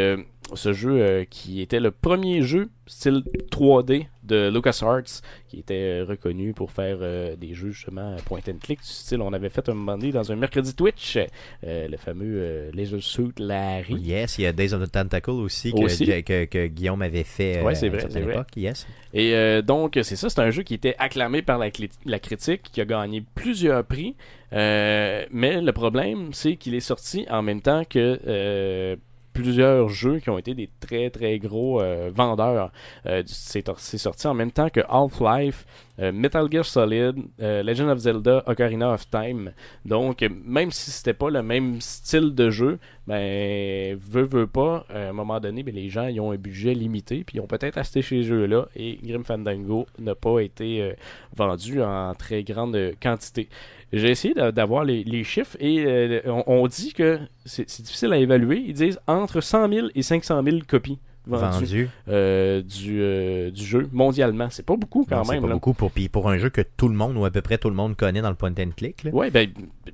ce jeu qui était le premier jeu style 3D de LucasArts qui était euh, reconnu pour faire euh, des jeux justement point and click du style on avait fait un moment donné dans un mercredi Twitch euh, le fameux euh, Laser Suit Larry. Yes, il y a Days of the Tentacle aussi que, Aussi. que, que Guillaume avait fait Ouais, c'est à vrai, certaine c'est vrai. époque. Yes. Et donc, c'est ça, c'est un jeu qui était acclamé par la, critique, qui a gagné plusieurs prix. Mais le problème, c'est qu'il est sorti en même temps que plusieurs jeux qui ont été des très très gros euh, vendeurs. Euh, c'est sorti en même temps que Half-Life, euh, Metal Gear Solid, Legend of Zelda, Ocarina of Time. Donc, même si c'était pas le même style de jeu, ben, veut, veut pas, à un moment donné, ben, les gens ils ont un budget limité, puis ils ont peut-être acheté ces jeux-là, et Grim Fandango n'a pas été vendu en très grande quantité. J'ai essayé d'a- d'avoir les, les chiffres, et euh, on, on dit que c'est difficile à évaluer. Ils disent entre 100 000 et 500 000 copies vendues Vendu. euh, du, euh, du jeu mondialement. C'est pas beaucoup quand Non, c'est même. pas là. beaucoup pour, pour un jeu que tout le monde, ou à peu près tout le monde connaît dans le point and click. Ouais, ben,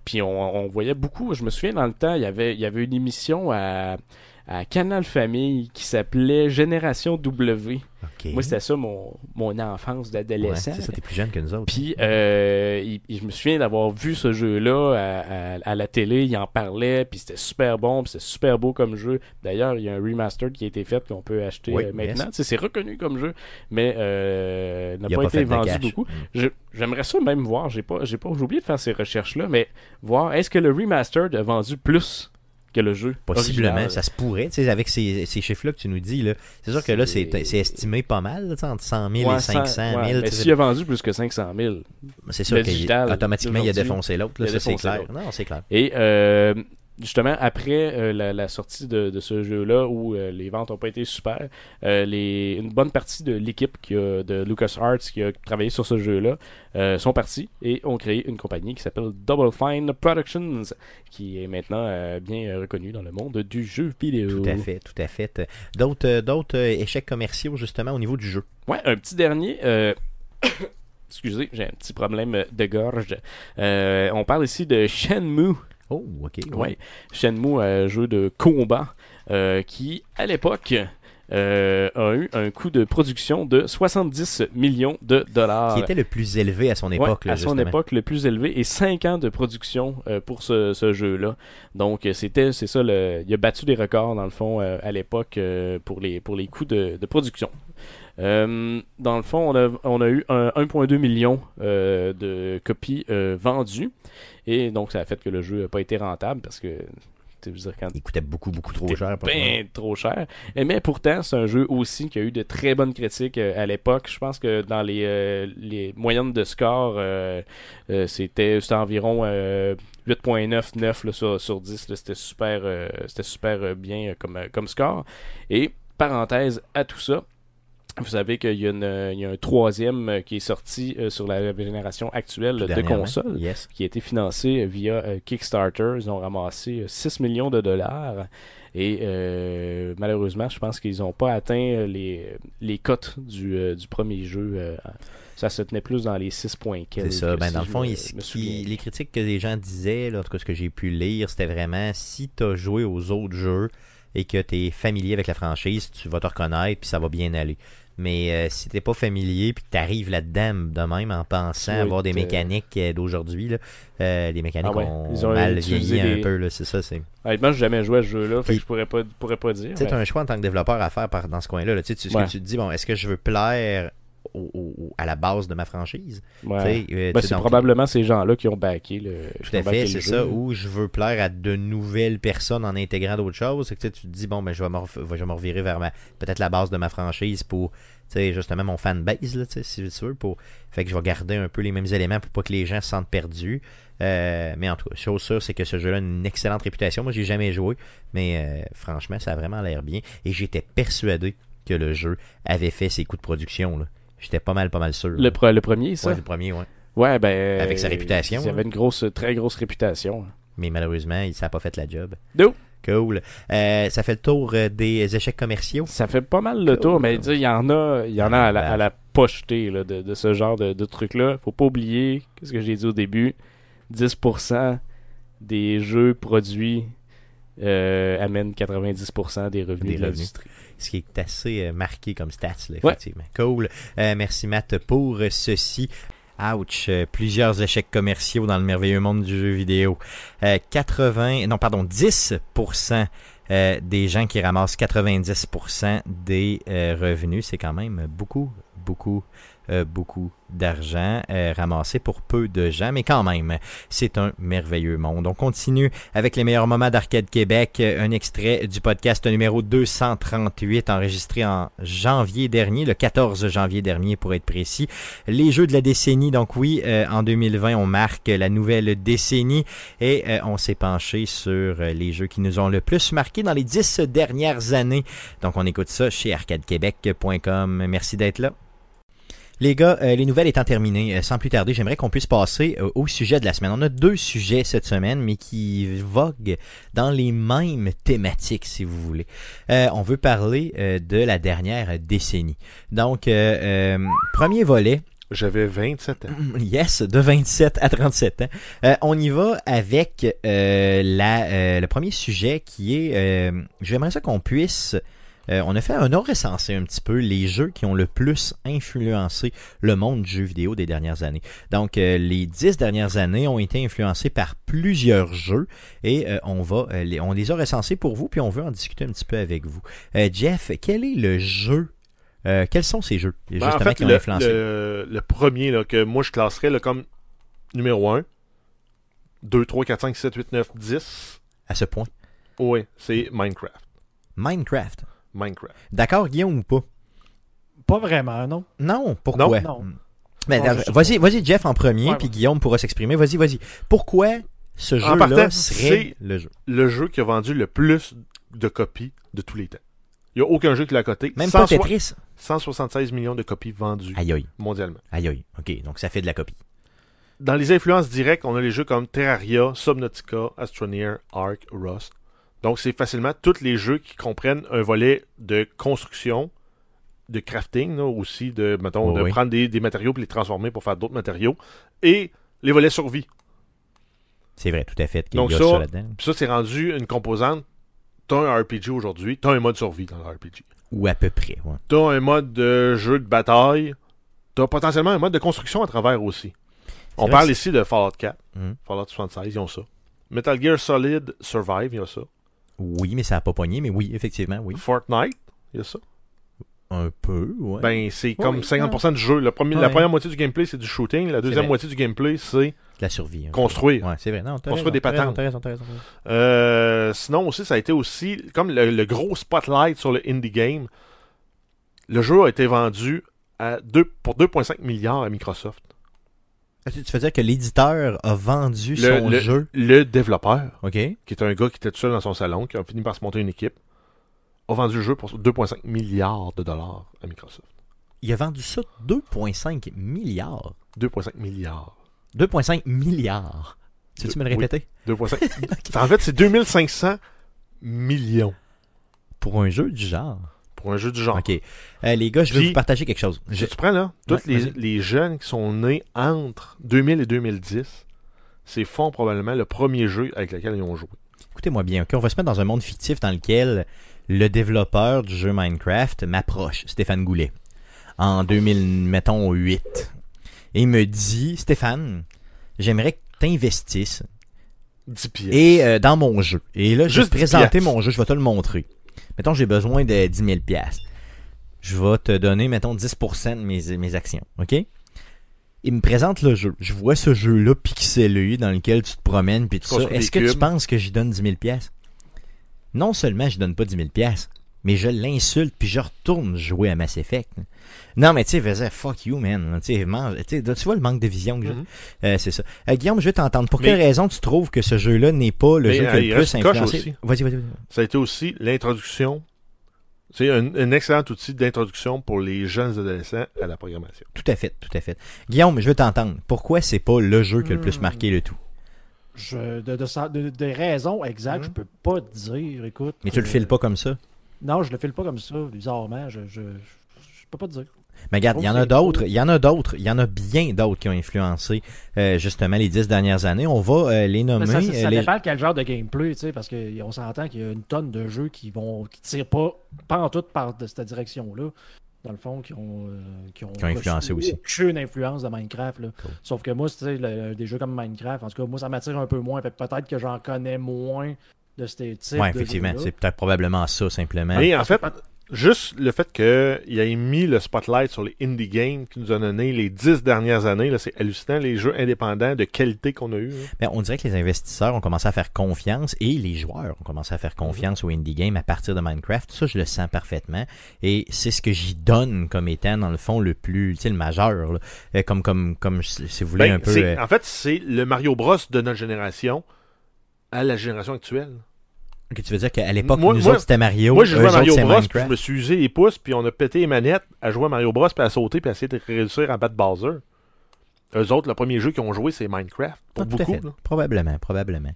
puis on, on voyait beaucoup. Je me souviens dans le temps, il y avait, il y avait une émission à, à Canal Famille qui s'appelait Génération W. Moi, c'était ça mon, mon enfance Ouais, d'adolescent. c'est ça, t'es plus jeune que nous autres. Puis, euh, il- il- je me souviens d'avoir vu ce jeu-là à, à- à la télé, il en parlait, puis c'était super bon, puis c'était super beau comme jeu. D'ailleurs, il y a un remastered qui a été fait qu'on peut acheter Oui, euh, maintenant. yes. C'est reconnu comme jeu, mais euh, n'a pas, pas été vendu beaucoup. Mm. J'aimerais ça même voir, j'ai pas, j'ai pas, j'ai oublié de faire ces recherches-là, mais voir est-ce que le remastered a vendu plus que le jeu Possiblement, original? ça se pourrait, tu sais, avec ces, ces chiffres-là que tu nous dis, là. C'est sûr que là, c'est C'est- c'est estimé pas mal, entre 100 000 Ouais, et 500 000. ouais, tu mais sais, s'il a vendu plus que 500 000, c'est sûr le qu'il digital automatiquement, il a défoncé l'autre, ça c'est clair. l'autre. Non, c'est clair. Et euh, justement, après euh, la, la sortie de, de ce jeu-là, où euh, les ventes n'ont pas été super, euh, les, une bonne partie de l'équipe de LucasArts qui a travaillé sur ce jeu-là sont partis et ont créé une compagnie qui s'appelle Double Fine Productions, qui est maintenant bien reconnue dans le monde du jeu vidéo. Tout à fait, tout à fait. D'autres d'autres échecs commerciaux, justement, au niveau du jeu? Ouais, un petit dernier. Excusez, j'ai un petit problème de gorge. On parle ici de Shenmue. Oh, ok. Ouais. Shenmue, un jeu de combat euh, qui, à l'époque, euh, a eu un coût de production de 70 millions de dollars. Qui était le plus élevé à son Ouais, époque, là, à son époque le plus élevé et 5 ans de production euh, pour ce, ce jeu-là. Donc euh, c'était c'est ça le il a battu des records dans le fond euh, à l'époque euh, pour les pour les coûts de, de production. Euh, dans le fond, on a, on a eu un 1,2 million euh, de copies euh, vendues et donc ça a fait que le jeu n'a pas été rentable parce que dire, quand Il coûtait beaucoup, beaucoup trop cher. ben trop cher. Et mais pourtant, c'est un jeu aussi qui a eu de très bonnes critiques euh, à l'époque. Je pense que dans les, euh, les moyennes de score, euh, c'était environ euh, 8.9 9 là, sur, sur 10. là. C'était super, c'était super bien comme, comme score. Et parenthèse à tout ça. Vous savez qu'il y, a y a un troisième euh, qui est sorti euh, sur la génération actuelle Tout de consoles Yes. qui a été financé via euh, Kickstarter. Ils ont ramassé euh, 6 millions de dollars. Et euh, malheureusement, je pense qu'ils n'ont pas atteint euh, les, les cotes du, euh, du premier jeu. euh, ça se tenait plus dans les 6 points. C'est ça. Ben, si dans le fond, me- il- me qui- souviens. les critiques que les gens disaient, là, en tout cas ce que j'ai pu lire, c'était vraiment si tu as joué aux autres jeux et que tu es familier avec la franchise, tu vas te reconnaître puis ça va bien aller. Mais euh, si t'es pas familier puis que t'arrives là-dedans de même en pensant vas avoir des mécaniques euh, d'aujourd'hui, euh, les mécaniques Ah ouais, ont, ils ont mal vieilli un des- peu, là, c'est ça. C'est Honnêtement, j'ai jamais joué à ce jeu-là, fait que je pourrais pas, pourrais pas dire. Tu sais, mais- un choix en tant que développeur à faire par, dans ce coin-là. là. Tu sais, tu, ce Ouais. que tu te dis, bon, est-ce que je veux plaire au- au- au- à la base de ma franchise? Ouais. Euh, Ben, c'est donc, probablement ces gens-là qui ont backé le. Tout à fait, c'est ça. Ou je veux plaire à de nouvelles personnes en intégrant d'autres choses. C'est que tu te dis, bon, ben, je vais me, ref- je vais me revirer vers ma, peut-être la base de ma franchise pour, justement, mon fanbase, là, si tu veux. Pour... Fait que je vais garder un peu les mêmes éléments pour pas que les gens se sentent perdus. Euh, mais en tout cas, chose sûre, c'est que ce jeu-là a une excellente réputation. Moi, j'ai jamais joué, mais euh, franchement, ça a vraiment l'air bien. Et j'étais persuadé que le jeu avait fait ses coûts de production. Là. J'étais pas mal, pas mal sûr. Le, pre- le premier, ça? Ouais, le premier, ouais. Ouais, ben. Avec sa réputation, Il avait hein. une grosse, très grosse réputation. Mais malheureusement, il- n'a pas fait la job. No. Cool. Euh, ça fait le tour euh, des échecs commerciaux. Ça fait pas mal le Cool. tour, mais il y en a, il y en a à la, à la pochetée là, de, de ce genre de, de trucs-là. Faut pas oublier, qu'est-ce que j'ai dit au début, 10% des jeux produits euh, amènent 90% des revenus Des de revenus. l'industrie. Ce qui est assez euh, marqué comme stats, là, effectivement. Cool. Euh, merci, Matt, pour euh, ceci. Ouch, plusieurs échecs commerciaux dans le merveilleux monde du jeu vidéo. Euh, 80, non, pardon, 10% euh, des gens qui ramassent 90% des euh, revenus. C'est quand même beaucoup, beaucoup, euh, beaucoup d'argent euh, ramassé pour peu de gens, mais quand même, c'est un merveilleux monde. On continue avec les meilleurs moments d'Arcade Québec, euh, un extrait du podcast numéro 238 enregistré en janvier dernier, le 14 janvier dernier pour être précis. Les jeux de la décennie, donc oui, en 2020, on marque la nouvelle décennie et on s'est penché sur les jeux qui nous ont le plus marqué dans les dix dernières années. Donc on écoute ça chez arcadequebec.com. Merci d'être là. Les gars, euh, les nouvelles étant terminées, euh, sans plus tarder, j'aimerais qu'on puisse passer euh, au sujet de la semaine. On a deux sujets cette semaine, mais qui voguent dans les mêmes thématiques, si vous voulez. Euh, on veut parler euh, de la dernière décennie. Donc, premier volet, J'avais 27 ans. Yes, de 27 à 37 ans. Euh, on y va avec euh, la, euh, le premier sujet qui est, euh, j'aimerais ça qu'on puisse, euh, on a fait un ordre recensé un petit peu les jeux qui ont le plus influencé le monde du jeu vidéo des dernières années. Donc, euh, les dix dernières années ont été influencés par plusieurs jeux et euh, on va, les, on les a recensés pour vous puis on veut en discuter un petit peu avec vous. Jeff, quel est le jeu quels sont ces jeux Ben, justement en fait, qui ont le, influencé? le- le premier là, que moi je classerais là, comme numéro 1, 2, 3, 4, 5, 7, 8, 9, 10. à ce point? Oui, c'est Minecraft. Minecraft. Minecraft. D'accord, Guillaume ou pas? Pas vraiment, non. Non, pourquoi? Non. Ben, Non, euh, vas-y, vas-y, Jeff en premier, Ouais, puis ouais. Guillaume pourra s'exprimer. Vas-y, vas-y. Pourquoi ce jeu-là serait c'est- le jeu? Le jeu qui a vendu le plus de copies de tous les temps. Il n'y a aucun jeu qui l'a coté. Même pas 100 Tetris? 176 millions de copies vendues Aïe aïe, mondialement. aïe aïe. Ok, donc ça fait de la copie. Dans les influences directes, on a les jeux comme Terraria, Subnautica, Astroneer, Ark, Rust. Donc, c'est facilement tous les jeux qui comprennent un volet de construction, de crafting, là, aussi, de, mettons, de oui. prendre des, des matériaux pour les transformer pour faire d'autres matériaux, et les volets survie. C'est vrai, tout à fait. Donc ça- ça c'est rendu une composante. T'as un RPG aujourd'hui, t'as un mode survie dans le RPG. Ou à peu près, ouais. T'as un mode de jeu de bataille, t'as potentiellement un mode de construction à travers aussi. On parle ici de Fallout 4, Mhm. Fallout 76, ils ont ça. Metal Gear Solid Survive, il y a ça. Oui, mais ça a pas pogné, mais oui, effectivement, oui. Fortnite, il y a ça. Un peu, ouais. Ben, c'est comme Oui, 50% du jeu. Le premier, La Ouais. première moitié du gameplay, c'est du shooting. La deuxième moitié du gameplay, c'est la survie. hein. construire. Ouais, c'est vrai. Non, Construire raison, des patentes. t'as raison, t'as raison, t'as raison. Euh, sinon aussi, ça a été aussi comme le, le gros spotlight sur le indie game. Le jeu a été vendu à deux, pour 2,5 milliards à Microsoft. Tu veux dire que l'éditeur a vendu Le, son le- jeu? le développeur, qui est un gars qui était tout seul dans son salon, qui a fini par se monter une équipe, a vendu le jeu pour 2,5 milliards de dollars à Microsoft. Il a vendu ça 2,5 milliards. 2,5 milliards. 2,5 milliards. Tu veux-tu me le Oui. répéter? 2,5. en fait, c'est 2500 millions Pour un jeu du genre. Pour un jeu du genre. OK. Euh, les gars, je vais vous partager quelque chose. Je- tu prends là, tous Ouais, les, les jeunes qui sont nés entre 2000 et 2010, c'est font probablement le premier jeu avec lequel ils ont joué. Écoutez-moi bien, ok? On va se mettre dans un monde fictif dans lequel le développeur du jeu Minecraft m'approche, Stéphane Goulet, en 2000, mettons, 8. Et il me dit, Stéphane, j'aimerais que tu investisses 10 pieds. et euh, dans mon jeu. Et là, je vais te 10 présenter mon jeu, je vais te le montrer. Mettons, j'ai besoin de 10 000 piastres. Je vais te donner, mettons, 10% de mes, mes actions, OK? Il me présente le jeu. Je vois ce jeu-là pixelé dans lequel tu te promènes puis tout ça. Est-ce que tu penses que j'y donne 10 000 piastres? Non seulement je donne pas 10 000 piastres, mais je l'insulte puis je retourne jouer à Mass Effect. Non, mais tu sais, faisais fuck you, man. Tu vois le manque de vision que j'ai? Mhm. Euh, c'est ça. Euh, Guillaume, je vais t'entendre. Pour Mais- quelle raison tu trouves que ce jeu-là n'est pas le Mais, jeu qui a euh, le plus influencé? aussi. Vas-y, vas-y, vas-y. Ça a été aussi l'introduction C'est un, un excellent outil d'introduction pour les jeunes adolescents à la programmation. Tout à fait, tout à fait. Guillaume, je veux t'entendre. Pourquoi c'est pas le jeu qui a le plus Hmm. marqué le tout? Je, de, de, de- des raisons exactes, Mhm. je peux pas te dire. Écoute. Mais tu le files pas comme ça? Non, je le file pas comme ça, bizarrement. Je, je, je, peux pas te dire. Mais regarde, il y en a d'autres, il y en a d'autres, il y en a bien d'autres qui ont influencé euh, justement les dix dernières années. On va euh, les nommer. Mais ça, ça, ça euh, les- dépend quel genre de gameplay, tu sais, parce qu'on s'entend qu'il y a une tonne de jeux qui vont qui tirent pas, pas en tout par de cette direction-là. Dans le fond, qui ont, euh, qui ont, Qui ont influencé aussi. aucune influence de Minecraft. Là. Cool. Sauf que moi, tu sais, des jeux comme Minecraft, en tout cas, moi, ça m'attire un peu moins. Peut-être que j'en connais moins de ces types Ouais, effectivement, c'est peut-être probablement ça simplement. Mais en fait, juste le fait qu'il ait mis le spotlight sur les indie games qui nous a donné les dix dernières années, là, c'est hallucinant, les jeux indépendants de qualité qu'on a eu. hein. Ben, on dirait que les investisseurs ont commencé à faire confiance et les joueurs ont commencé à faire confiance aux indie games à partir de Minecraft. Ça, je le sens parfaitement. Et c'est ce que j'y donne comme étant, dans le fond, le plus, tu sais, le majeur. là. Euh, Comme, comme, comme, si vous voulez, Ben, un peu. euh, En fait, c'est le Mario Bros de notre génération à la génération actuelle. que tu veux dire qu'à l'époque, nous moi- autres, c'était Mario. Moi, j'ai joué à Mario Bros, puis je me suis usé les pouces, puis on a pété les manettes à jouer à Mario Bros, puis à sauter, puis à essayer de réussir à battre Bowser. Eux autres, le premier jeu qu'ils ont joué, c'est Minecraft. Pour tout à beaucoup. là. Probablement, probablement.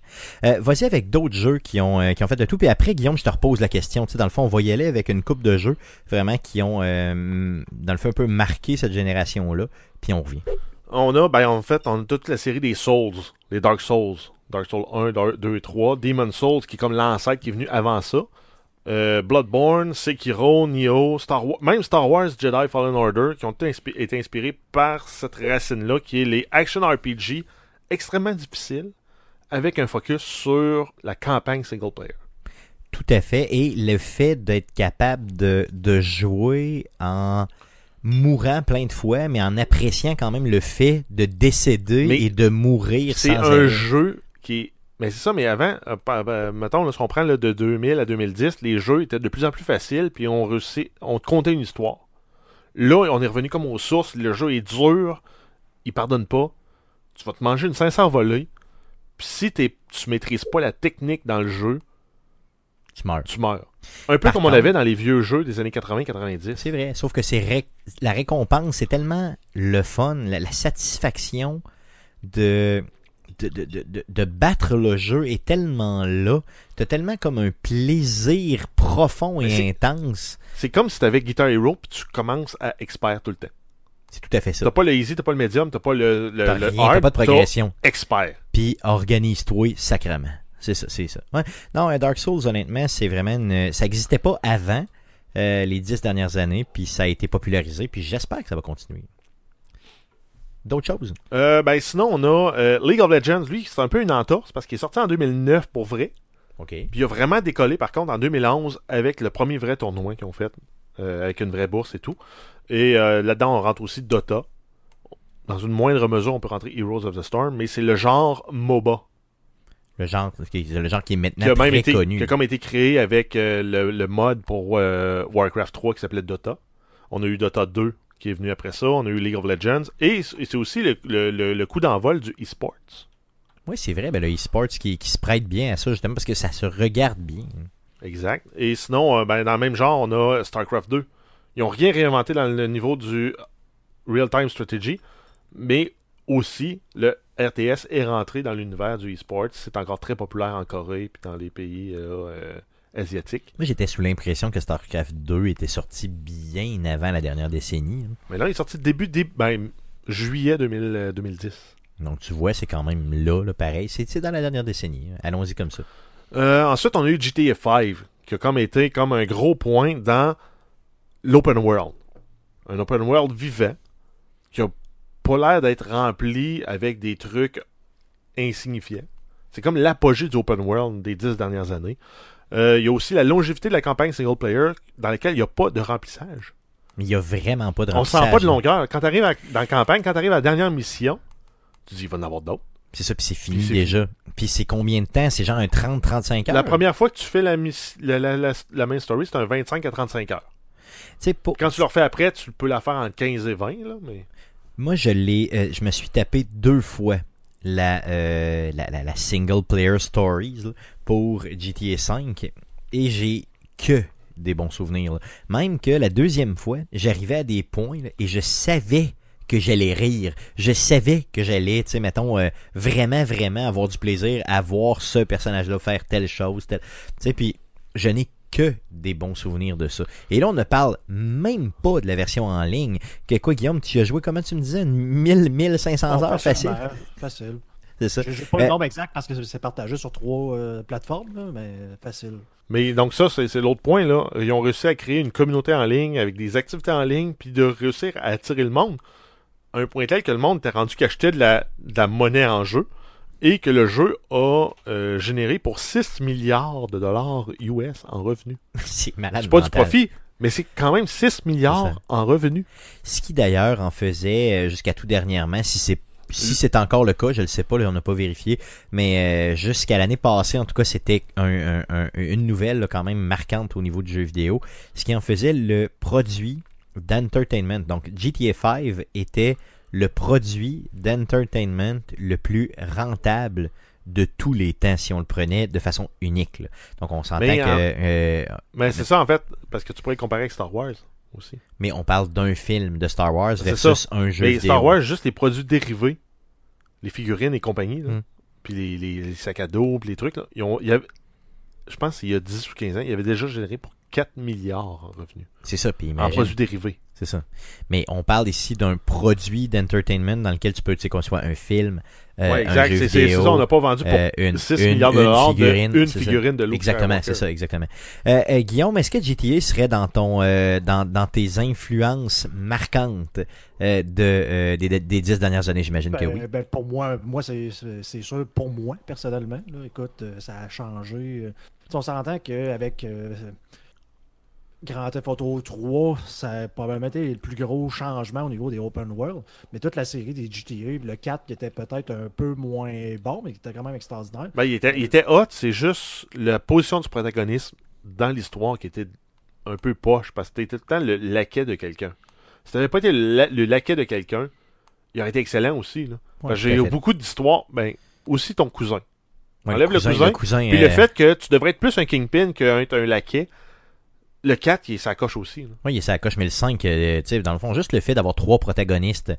Euh, Vas-y avec d'autres jeux qui ont, euh, qui ont fait de tout. Puis après, Guillaume, je te repose la question. Tu sais, dans le fond, on va y aller avec une coupe de jeux vraiment qui ont, euh, dans le fond, un peu marqué cette génération-là. Puis on revient. On a, ben, en fait, on a toute la série des Souls, les Dark Souls. Dark Souls 1, 2 et 3. Demon Souls, qui est comme l'ancêtre qui est venu avant ça. Euh, Bloodborne, Sekiro, Nioh, Star Wars, même Star Wars Jedi Fallen Order, qui ont été, inspi- été inspirés par cette racine-là, qui est les action RPG extrêmement difficiles, avec un focus sur la campagne single player. Tout à fait. Et le fait d'être capable de, de jouer en mourant plein de fois, mais en appréciant quand même le fait de décéder Mais et de mourir C'est un jeu qui. Mais c'est ça, mais avant, euh, euh, mettons, là, si on prend là, de 2000 à 2010, les jeux étaient de plus en plus faciles, puis on réussit, on te contait une histoire. Là, on est revenu comme aux sources, le jeu est dur, il pardonne pas, tu vas te manger une 500 volée, puis si t'es, tu maîtrises pas la technique dans le jeu, Tu meurs. tu meurs. Un peu Par comme on avait dans les vieux jeux des années 80-90. C'est vrai, sauf que c'est ré- la récompense, c'est tellement le fun, la, la satisfaction de de, de, de, de- de battre le jeu est tellement là. T'as tellement comme un plaisir profond et intense. C'est comme si t'avais Guitar Hero, puis tu commences à expert tout le temps. C'est tout à fait ça. T'as pas le easy, t'as pas le medium, t'as pas le, le, T'as le rien, hard, t'as pas de progression. expert. Puis organise-toi sacrément. C'est ça, c'est ça. Ouais. Non, euh, Dark Souls, honnêtement, c'est vraiment une... Ça n'existait pas avant euh, les dix dernières années, puis ça a été popularisé, puis j'espère que ça va continuer. D'autres choses? Euh, ben sinon, on a euh, League of Legends, lui, c'est un peu une entorse parce qu'il est sorti en 2009 pour vrai. OK. Puis il a vraiment décollé par contre en 2011 avec le premier vrai tournoi qu'ils ont fait, euh, avec une vraie bourse et tout. Et euh, là-dedans, on rentre aussi Dota. Dans une moindre mesure, on peut rentrer Heroes of the Storm, mais c'est le genre MOBA Le genre, qui- le genre qui est maintenant qui a même très été, connu. qui a comme été créé avec le, le mode pour Warcraft 3 qui s'appelait Dota. On a eu Dota 2 qui est venu après ça. On a eu League of Legends. Et, c'est aussi le, le- le- le coup d'envol du e-sports. Oui, c'est vrai, ben, le e-sports qui, qui se prête bien à ça, justement, parce que ça se regarde bien. Exact. Et sinon, euh, ben, dans le même genre, on a StarCraft 2. Ils n'ont rien réinventé dans le niveau du real-time strategy, mais aussi le RTS est rentré dans l'univers du e-sport. C'est encore très populaire en Corée et dans les pays euh, asiatiques. Moi, j'étais sous l'impression que StarCraft 2 était sorti bien avant la dernière décennie. hein. Mais là, il est sorti début, début ben, juillet 2000, euh, 2010. Donc, tu vois, c'est quand même là, là pareil. C'est dans la dernière décennie. hein. Allons-y comme ça. Euh, ensuite, on a eu GTA 5, qui a comme été comme un gros point dans l'open world. Un open world vivant, qui a pas l'air d'être rempli avec des trucs insignifiants. C'est comme l'apogée du open world des dix dernières années. Euh, il y a aussi la longévité de la campagne single player, dans laquelle il n'y a pas de remplissage. Mais il n'y a vraiment pas de On sent remplissage, pas de longueur. Quand tu arrives dans la campagne, quand tu arrives à la dernière mission, tu dis, il va en avoir d'autres. C'est ça, puis c'est fini Puis déjà. Puis c'est combien de temps? C'est genre un 30-35 heures? La première fois que tu fais la, la, la, la, la main story, c'est un 25 à 35 heures. Pour- Quand tu le refais après, tu peux la faire en 15 et 20, là, mais... Moi, je l'ai, euh, je me suis tapé deux fois la, euh, la, single player stories pour GTA V et j'ai que des bons souvenirs. Même que la deuxième fois, j'arrivais à des points et je savais que j'allais rire. Je savais que j'allais, tu sais, mettons, euh, vraiment, vraiment avoir du plaisir à voir ce personnage-là faire telle chose, telle... Tu sais, puis je n'ai que des bons souvenirs de ça. Et là, on ne parle même pas de la version en ligne. Que quoi, Guillaume, tu as joué, comment tu me disais, une 1000, 1500 Bon, heures facile? Facile. C'est ça. Je n'ai pas Euh, le nombre exact parce que c'est partagé sur trois euh, plateformes, là, mais facile. Mais donc ça, c'est l'autre point, là. Ils ont réussi à créer une communauté en ligne avec des activités en ligne, puis de réussir à attirer le monde. À un point tel que le monde était rendu qu'achetait de la, de la monnaie en jeu et que le jeu a euh, généré pour 6 milliards de dollars US en revenus. C'est malade. C'est pas du profit, mais c'est quand même 6 C'est milliards en revenus. Ce qui d'ailleurs en faisait euh, jusqu'à tout dernièrement, si c'est si c'est encore le cas, je le sais pas, là, on n'a pas vérifié, mais euh, jusqu'à l'année passée, en tout cas, c'était un- un- un- une nouvelle là, quand même marquante au niveau du jeu vidéo, ce qui en faisait le produit d'entertainment. Donc GTA 5 était le produit d'entertainment le plus rentable de tous les temps si on le prenait de façon unique. là. Donc on s'entend que... euh, Mais c'est ça, en fait, parce que tu pourrais comparer avec Star Wars aussi. mais on parle d'un film de Star Wars versus un jeu Mais vidéo. Star Wars, juste les produits dérivés, les figurines et compagnie, là, Mm. puis les, les- les sacs à dos, puis les trucs, là, ils ont, il y avait- je pense qu'il y a 10 ou 15 ans, il y avait déjà généré pour 4 milliards en revenus. C'est ça, puis En imagine. produits dérivés. C'est ça. Mais on parle ici d'un produit d'entertainment dans lequel tu peux, tu sais, qu'on soit un film, euh, ouais, un exact. jeu C'est ça, on n'a pas vendu pour euh, une, 6 une- milliards de dollars figurine, de une ça. figurine de Luke Exactement, c'est ça, exactement. Euh, euh, Guillaume, est-ce que GTA serait dans ton, euh, dans, dans tes influences marquantes euh, de, euh, des, des dix dernières années, j'imagine que Ben, oui. ben, pour moi, moi c'est- c'est sûr, pour moi, personnellement, là, écoute, euh, ça a changé. euh. On s'entend qu'avec euh, Grand Theft Auto 3, ça a probablement été le plus gros changement au niveau des open world. Mais toute la série des GTA, le 4 qui était peut-être un peu moins bon, mais qui était quand même extraordinaire. Ben, il, était, il était hot, c'est juste la position du protagoniste dans l'histoire qui était un peu poche, parce que t'étais tout le temps le laquais de quelqu'un. Si t'avais pas été le, la- le laquais de quelqu'un, il aurait été excellent aussi. Là. Parce que tout à j'ai fait. beaucoup d'histoires, ben, aussi ton cousin. Ouais, enlève le cousin, Puis euh, le fait que tu devrais être plus un kingpin qu'un un laquais, le 4, il est sa coche aussi. là. Oui, il est sa coche, mais le 5, euh, tu sais, dans le fond, juste le fait d'avoir trois protagonistes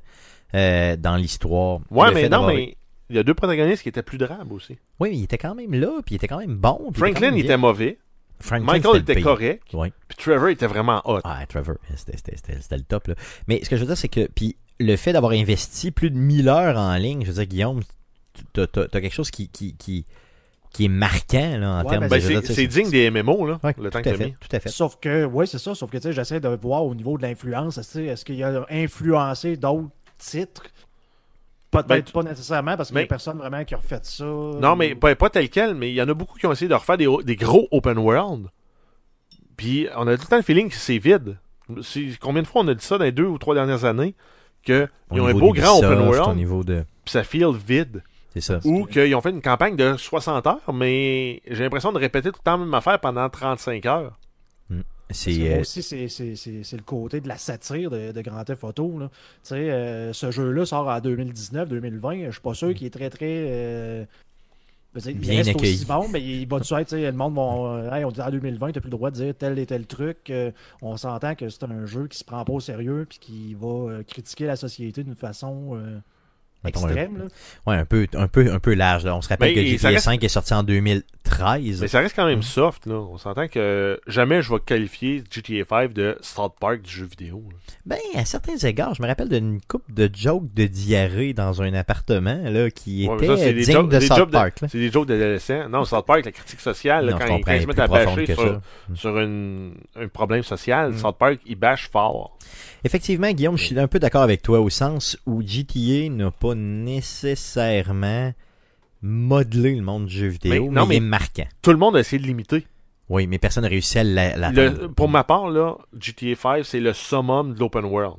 euh, dans l'histoire. Ouais, mais non, mais il y a deux protagonistes qui étaient plus drables aussi. Oui, mais il était quand même là, puis il était quand même bon. Franklin, même il était mauvais. Franklin, Michael était pire. correct. Ouais. Puis Trevor était vraiment hot. Ah, Trevor, c'était- le top. Là. Mais ce que je veux dire, c'est que puis le fait d'avoir investi plus de 1000 heures en ligne, je veux dire, Guillaume, tu as, quelque chose qui, qui, qui, qui est marquant là, en Ouais, termes ben, de. c'est tu digne des MMO, là, Ouais, le temps que fait, mis. tout à fait. Sauf que, oui, c'est ça. Sauf que, tu sais, j'essaie de voir au niveau de l'influence, tu est-ce qu'il a influencé d'autres titres? Peut-être Ben, pas nécessairement, parce qu'il n'y a personne vraiment qui a refait ça. Non, mais pas, pas tel quel, mais il y en a beaucoup qui ont essayé de refaire des, des gros open world. Puis on a tout le temps le feeling que c'est vide. Combien de fois on a dit ça dans les deux ou trois dernières années qu'ils Au ont un beau grand open Au world, niveau de. puis ça feel vide. C'est ça. Ou qu'ils ont fait une campagne de 60 heures, mais j'ai l'impression de répéter tout le temps la même affaire pendant 35 heures. C'est. Moi euh, aussi, c'est- c'est c'est- c'est le côté de la satire de, de Grand Theft Auto. là. Tu sais, euh, ce jeu-là sort en 2019-2020. Je suis pas sûr qu'il est très, très. euh, dire, il Bien reste accueilli. aussi bon, mais il va-tu être, tu sais, le monde va. Hey, on dit en 2020, tu plus le droit de dire tel et tel truc. euh, on s'entend que c'est un jeu qui se prend pas au sérieux puis qui va euh, critiquer la société d'une façon euh, extrême. là. ouais, un peu, un peu, un peu large. là. On se rappelle Mais que GTA reste- 5 est sorti en 2013. Mais ça reste quand même Mm. soft, là. On s'entend que jamais je vais qualifier GTA 5 de South Park du jeu vidéo. là. Ben, à certains égards, je me rappelle d'une coupe de jokes de diarrhée dans un appartement là, qui Ouais, était ça, c'est des digne jokes- de des South Park. C'est des jokes d'adolescents. Non, South Park, la critique sociale, là, Non, quand, ils- ils se mettent à profonde bâcher sur, une- un problème social, Mm. South Park, il bâche fort. Effectivement, Guillaume, je suis un peu d'accord avec toi au sens où GTA n'a pas nécessairement modelé le monde du jeu vidéo, Mais- mais, non, il mais- est marquant. Tout le monde a essayé de l'imiter. Oui, mais personne n'a réussi à la- Le-. Pour ma part, là, GTA 5, c'est le summum de l'open world.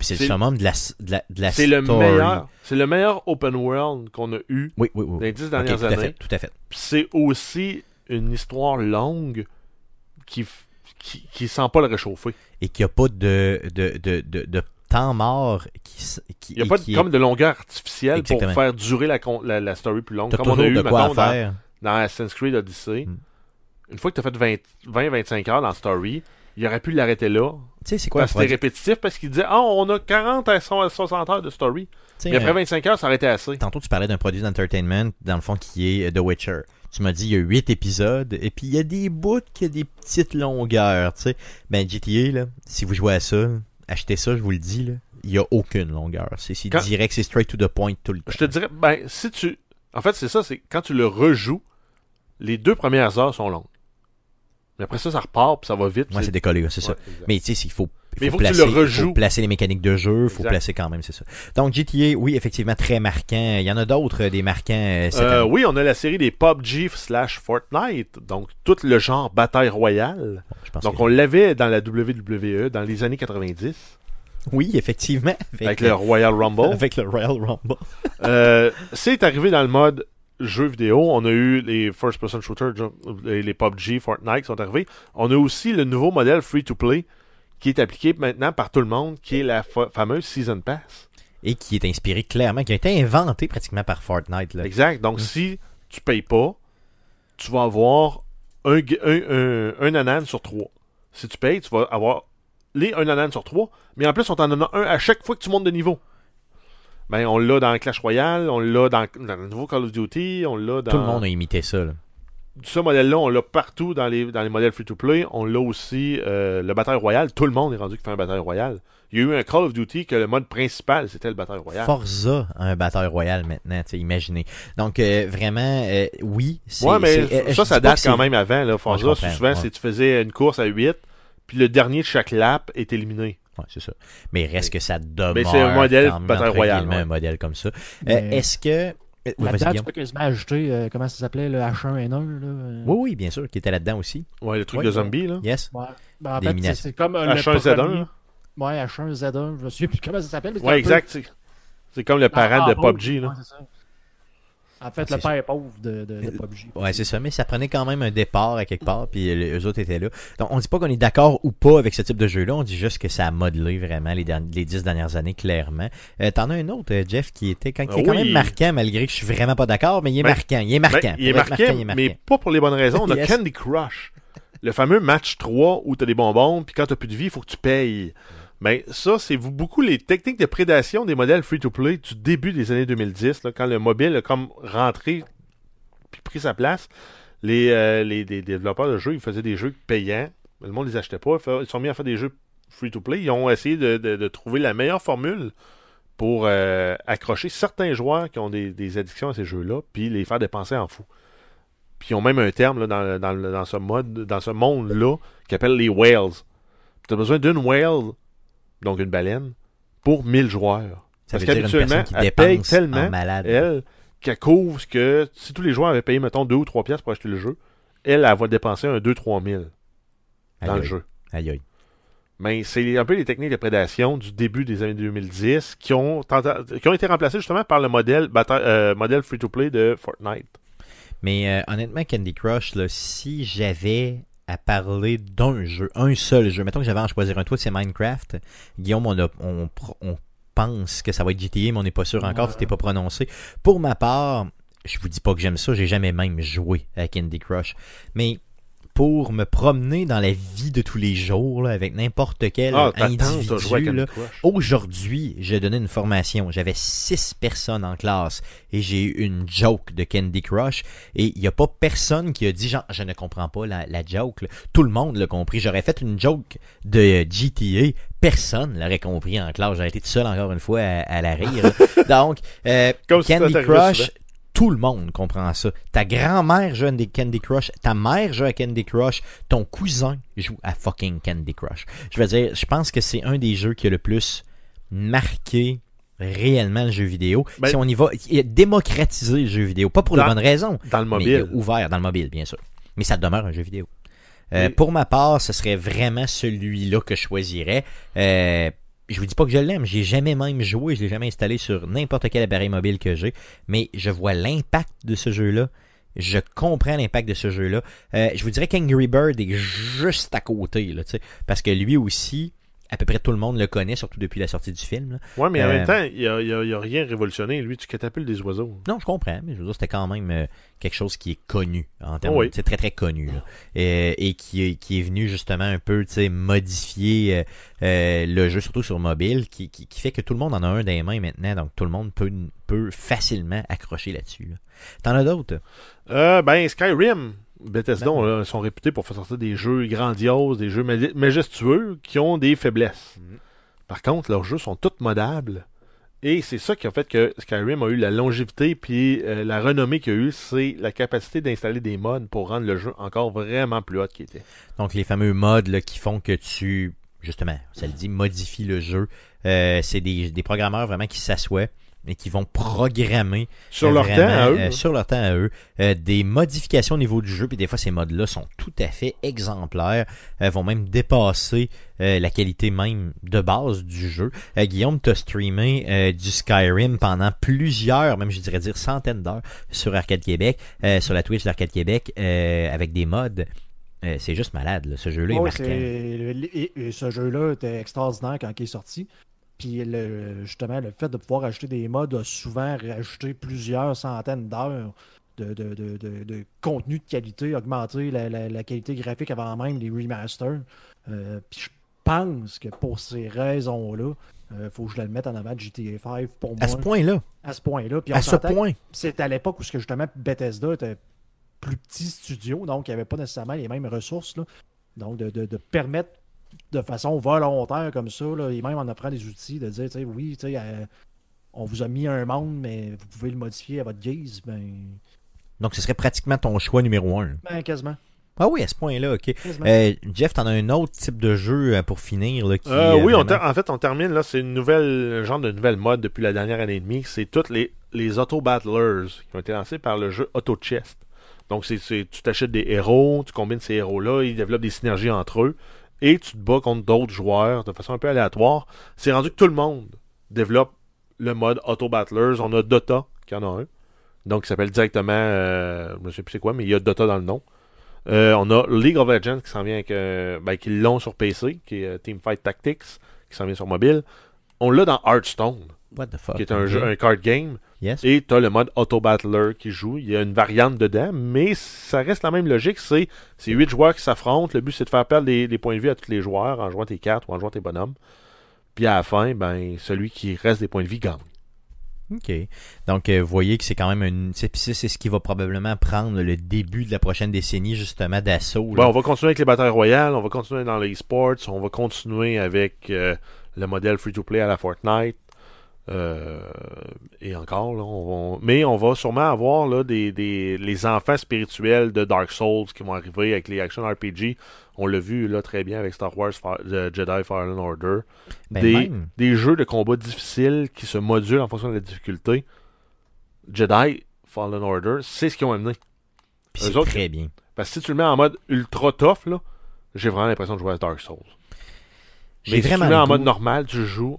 C'est le summum de la, de la, de la C'est le meilleur. C'est le meilleur open world qu'on a eu Oui, oui, oui. dans les dix dernières tout à années. fait, tout à fait. C'est aussi une histoire longue qui, qui, qui sent pas le réchauffer. Et qu'il n'y a pas de, de, de, de, de temps mort qui, Il n'y a pas de, est- comme de longueur artificielle Exactement. pour faire durer la, la, la story plus longue. Comme on a eu de quoi mettons, dans, faire. dans Assassin's Creed Odyssey. Mm. une fois que tu as fait 20-25 heures dans Story, il aurait pu l'arrêter là. Tu sais, c'est quoi Parce que c'était répétitif parce qu'il disait Ah, on a 40 à 60 heures de Story. Mais après euh, 25 heures, ça aurait été assez. Tantôt, tu parlais d'un produit d'entertainment, dans le fond, qui est euh, The Witcher. Tu m'as dit, il y a 8 épisodes, et puis il y a des bouts qui a des petites longueurs, tu sais. Ben, GTA, là, si vous jouez à ça, achetez ça, je vous le dis, là, il y a aucune longueur. C'est c'est Quand- direct, c'est straight to the point tout le temps. Je te dirais, ben, si tu. En fait, c'est ça, c'est quand tu le rejoues, les deux premières heures sont longues. Après ça, ça repart, puis ça va vite. Moi, c'est décollé, c'est ça. Ouais. Mais tu sais, il faut, il placer, le rejoues. faut placer les mécaniques de jeu, il faut placer quand même, c'est ça. Donc, GTA, oui, effectivement, très marquant. Il y en a d'autres, euh, des marquants euh, cette Euh, année. oui, on a la série des PUBG slash Fortnite, donc tout le genre bataille royale. Pense Donc que- on l'avait dans la WWE dans les années 90 Oui, effectivement. Avec, avec le Royal Rumble. avec le Royal Rumble. Euh, c'est arrivé dans le mode jeu vidéo. On a eu les first person shooter, les PUBG, Fortnite qui sont arrivés. On a aussi le nouveau modèle free to play qui est appliqué maintenant par tout le monde, qui est la fa- fameuse Season Pass. Et qui est inspiré clairement, qui a été inventé pratiquement par Fortnite. Là. Exact. Donc si tu payes pas, tu vas avoir un, gu- un, un, un anan sur trois. Si tu payes, tu vas avoir les un anan sur trois, mais en plus on t'en donne un à chaque fois que tu montes de niveau. Ben, on l'a dans Clash Royale, on l'a dans, dans le nouveau Call of Duty, on l'a dans... Tout le monde a imité ça. là. ce modèle-là, on l'a partout dans les, dans les modèles free-to-play. On l'a aussi, euh, le bataille royale. Tout le monde est rendu qui fait un bataille royale. Il y a eu un Call of Duty que le mode principal, c'était le bataille royale. Forza a un bataille royal maintenant, imaginez. Donc, euh, vraiment, euh, oui. Ouais, mais euh, ça, ça date quand même avant. Là. Forza, souvent, ouais. c'est tu faisais une course à 8, puis le dernier de chaque lap est éliminé. Ouais, c'est ça. Mais reste que ça demeure. Mais c'est un modèle quand même, ouais. un modèle comme ça. Euh, Est-ce que. oui, tu peux quasiment ajouter, euh, comment ça s'appelait, le H1N1. Là, euh? Oui, oui, bien sûr, qui était là-dedans aussi. Ouais, le truc Ouais, de zombie, là. Yes. Ouais. Ben, en fait, c'est- comme euh, le H1Z1, premier- là. Ouais, H1Z1, je me souviens plus comment ça s'appelle. Ouais, peu- exact. c'est- C'est comme le parent Ah, de pauvre, PUBG, là. ouais, c'est ça. En fait, Ah, le père pauvre de, de, de PUBG. Ouais, c'est ça, mais ça prenait quand même un départ à quelque part, puis les- eux autres étaient là. Donc, on dit pas qu'on est d'accord ou pas avec ce type de jeu-là, on dit juste que ça a modelé vraiment les, derni- les dix dernières années, clairement. Euh, T'en as un autre, euh, Jeff, qui était quand, qui est quand oui. même marquant, malgré que je suis vraiment pas d'accord, mais il est Ben, marquant, il est marquant. Ben, il est marquant, marquant, il est marquant. mais pas pour les bonnes raisons. On a Yes. Candy Crush. Le fameux match 3 où tu as des bonbons, puis quand tu plus de vie, il faut que tu payes. Mais ça, c'est beaucoup les techniques de prédation des modèles free-to-play du début des années 2010, là, quand le mobile a comme rentré puis pris sa place. Les, euh, les, développeurs de jeux, ils faisaient des jeux payants. Le monde les achetait pas. Ils sont mis à faire des jeux free-to-play. Ils ont essayé de, de- trouver la meilleure formule pour euh, accrocher certains joueurs qui ont des, des addictions à ces jeux-là, puis les faire dépenser en fou. Puis ils ont même un terme là, dans, dans, dans ce mode, dans ce monde-là, qui appelle les whales. Tu as besoin d'une whale, donc une baleine, pour 1000 joueurs. Ça Parce qu'habituellement, elle paye tellement, elle, qu'elle couvre ce que si tous les joueurs avaient payé, mettons, 2 ou 3 piastres pour acheter le jeu, elle, elle va dépenser un 2-3 000 dans Aïe, le jeu. Aïe, aïe. Mais c'est un peu les techniques de prédation du début des années 2010 qui ont, qui ont été remplacées justement par le modèle, euh, modèle free-to-play de Fortnite. Mais euh, honnêtement, Candy Crush, là, si j'avais à parler d'un jeu, un seul jeu, mettons que j'avais à en choisir un, toi c'est Minecraft, Guillaume, on, a- on, on pense que ça va être GTA, mais on n'est pas sûr encore, Ouais. tu t'es pas prononcé. Pour ma part, je vous dis pas que j'aime ça, j'ai jamais même joué à Candy Crush, mais pour me promener dans la vie de tous les jours, là, avec n'importe quel Ah, individu. Aujourd'hui, j'ai donné une formation. J'avais six personnes en classe et j'ai eu une joke de Candy Crush. Et il n'y a pas personne qui a dit genre, je ne comprends pas la, la joke. là. Tout le monde l'a compris. J'aurais fait une joke de GTA. Personne l'aurait compris en classe. J'aurais été tout seul encore une fois à, à la rire. Donc, euh, Comme Candy Crush. Tout le monde comprend ça. Ta grand-mère joue à Candy Crush, ta mère joue à Candy Crush, ton cousin joue à fucking Candy Crush. Je veux dire, je pense que c'est un des jeux qui a le plus marqué réellement le jeu vidéo. Ben- si on y va, il a démocratisé le jeu vidéo, pas pour Dans- les bonnes raisons, Dans le mais mobile. ouvert dans le mobile, bien sûr. Mais ça demeure un jeu vidéo. Euh, Pour ma part, ce serait vraiment celui-là que je choisirais. Euh, je vous dis pas que je l'aime, j'ai jamais même joué, je l'ai jamais installé sur n'importe quel appareil mobile que j'ai, mais je vois l'impact de ce jeu-là. Je comprends l'impact de ce jeu-là. Euh, je vous dirais qu'Angry Bird est juste à côté, là, parce que lui aussi à peu près tout le monde le connaît, surtout depuis la sortie du film. Ouais, mais en Euh, même temps, il a, il a- rien révolutionné. Lui, tu catapultes des oiseaux. Non, je comprends, mais je veux dire, c'était quand même euh, quelque chose qui est connu en termes, Oui. c'est très très connu là. Euh, et qui est, qui est venu justement un peu, tu sais, modifier euh, euh, le jeu surtout sur mobile, qui, qui, qui fait que tout le monde en a un des mains maintenant, donc tout le monde peut peut facilement accrocher là-dessus. Là. T'en as d'autres? Euh, ben, Skyrim. Bethesda, Ben là, sont réputés pour faire sortir des jeux grandioses, des jeux ma- majestueux qui ont des faiblesses. Mhm. Par contre, leurs jeux sont tous modables. Et c'est ça qui a fait que Skyrim a eu la longévité puis euh, la renommée qu'il a eu, c'est la capacité d'installer des mods pour rendre le jeu encore vraiment plus hot qu'il était. Donc les fameux mods là, qui font que tu, justement, ça le dit, modifie le jeu. Euh, c'est des, des programmeurs vraiment qui s'assoient et qui vont programmer Sur leur temps à eux. euh, sur leur temps à eux, euh, des modifications au niveau du jeu, puis des fois ces modes-là sont tout à fait exemplaires, euh, vont même dépasser euh, la qualité même de base du jeu. Euh, Guillaume, t'as streamé euh, du Skyrim pendant plusieurs, même je dirais dire centaines d'heures sur Arcade Québec, euh, sur la Twitch d'Arcade Québec, euh, avec des mods. Euh, c'est juste malade, là. ce jeu-là est marquant. et- et ce jeu-là était extraordinaire quand il est sorti. Puis le, justement, le fait de pouvoir ajouter des mods a souvent rajouté plusieurs centaines d'heures de, de, de, de- contenu de qualité, augmenter la, la- la qualité graphique avant même les remasters. Euh, puis je pense que pour ces raisons-là, il faut que je le mette en avant de GTA 5 pour moi. À ce point-là, À ce point-là. À ce point. c'est à l'époque où ce que, justement Bethesda était plus petit studio, donc il n'y avait pas nécessairement les mêmes ressources. là. Donc de, de- de permettre de façon volontaire comme ça, là, et même en offrant des outils, de dire, tu sais, oui, tu sais, euh, on vous a mis un monde, mais vous pouvez le modifier à votre guise, ben, Donc ce serait pratiquement ton choix numéro un. ben quasiment. Ah oui, à ce point-là, ok. Euh, Jeff, t'en as un autre type de jeu euh, pour finir là, qui, Euh, euh, oui, on vraiment- en fait, on termine là. C'est une nouvelle genre de nouvelle mode depuis la dernière année et demie. C'est toutes les, les auto-battlers qui ont été lancés par le jeu Auto Chest. Donc, c'est, c'est- tu t'achètes des héros, tu combines ces héros-là, ils développent des synergies entre eux, et tu te bats contre d'autres joueurs de façon un peu aléatoire. C'est rendu que tout le monde développe le mode Auto-battlers. On a Dota, qui en a un. Donc, il s'appelle directement, euh, je ne sais plus c'est quoi, mais il y a Dota dans le nom. Euh, on a League of Legends qui s'en vient avec, euh, ben, qui l'ont sur PC, qui est Teamfight Tactics, qui s'en vient sur mobile. On l'a dans Hearthstone, What the fuck? qui est un, jeu, un card game. Yes. Et tu as le mode Auto Battler qui joue. Il y a une variante dedans, mais ça reste la même logique. C'est c'est 8 joueurs qui s'affrontent. Le but, c'est de faire perdre les, les points de vie à tous les joueurs en jouant tes cartes ou en jouant tes bonhommes. Puis à la fin, ben, celui qui reste des points de vie gagne. OK. Donc, euh, vous voyez que c'est quand même une. C'est c'est- c'est ce qui va probablement prendre le début de la prochaine décennie, justement, d'assaut. Bon, on va continuer avec les batailles royales, on va continuer dans les sports, on va continuer avec euh, le modèle free-to-play à la Fortnite. Euh, et encore, là, on va- mais on va sûrement avoir là, des, des- les enfants spirituels de Dark Souls qui vont arriver avec les action RPG. On l'a vu là très bien avec Star Wars euh, Jedi Fallen Order. Ben, des, même. des jeux de combat difficiles qui se modulent en fonction de la difficulté. Jedi Fallen Order, c'est ce qu'ils ont amené. C'est autres, très bien. Parce que si tu le mets en mode ultra tough, j'ai vraiment l'impression de jouer à Dark Souls. Mais si tu le mets en mode normal, tu joues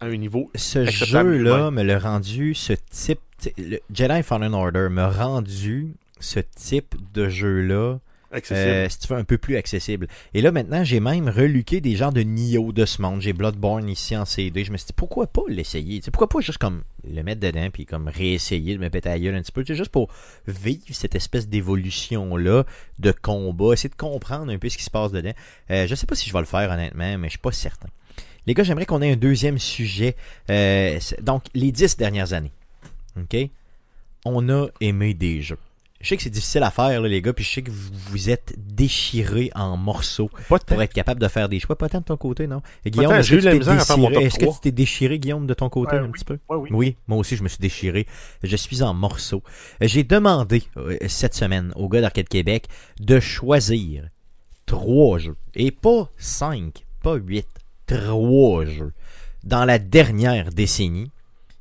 à un niveau. Ce jeu-là me l'a rendu, ce type. le Jedi Fallen Order m'a rendu ce type de jeu-là, accessible. euh, si tu veux, un peu plus accessible. Et là, maintenant, j'ai même reluqué des genres de Nioh de ce monde. J'ai Bloodborne ici en CD. Je me suis dit, pourquoi pas l'essayer? Tu sais, pourquoi pas juste comme le mettre dedans puis comme réessayer de me péter la gueule un petit peu? Tu sais, juste pour vivre cette espèce d'évolution-là de combat, essayer de comprendre un peu ce qui se passe dedans. Euh, je sais pas si je vais le faire, honnêtement, mais je suis pas certain. Les gars, j'aimerais qu'on ait un deuxième sujet. Euh, donc, les dix dernières années. OK? On a aimé des jeux. Je sais que c'est difficile à faire, là, les gars, puis je sais que vous vous êtes déchirés en morceaux pas pour être capable de faire des choix. Pas tant de ton côté, non? Et Guillaume, est-ce que Est-ce que 3? tu t'es déchiré, Guillaume, de ton côté, Ouais, un oui. petit peu? Ouais, oui. Oui, moi aussi, je me suis déchiré. Je suis en morceaux. J'ai demandé euh, cette semaine au gars d'Arcade Québec de choisir trois jeux. Et pas cinq, pas huit, trois jeux dans la dernière décennie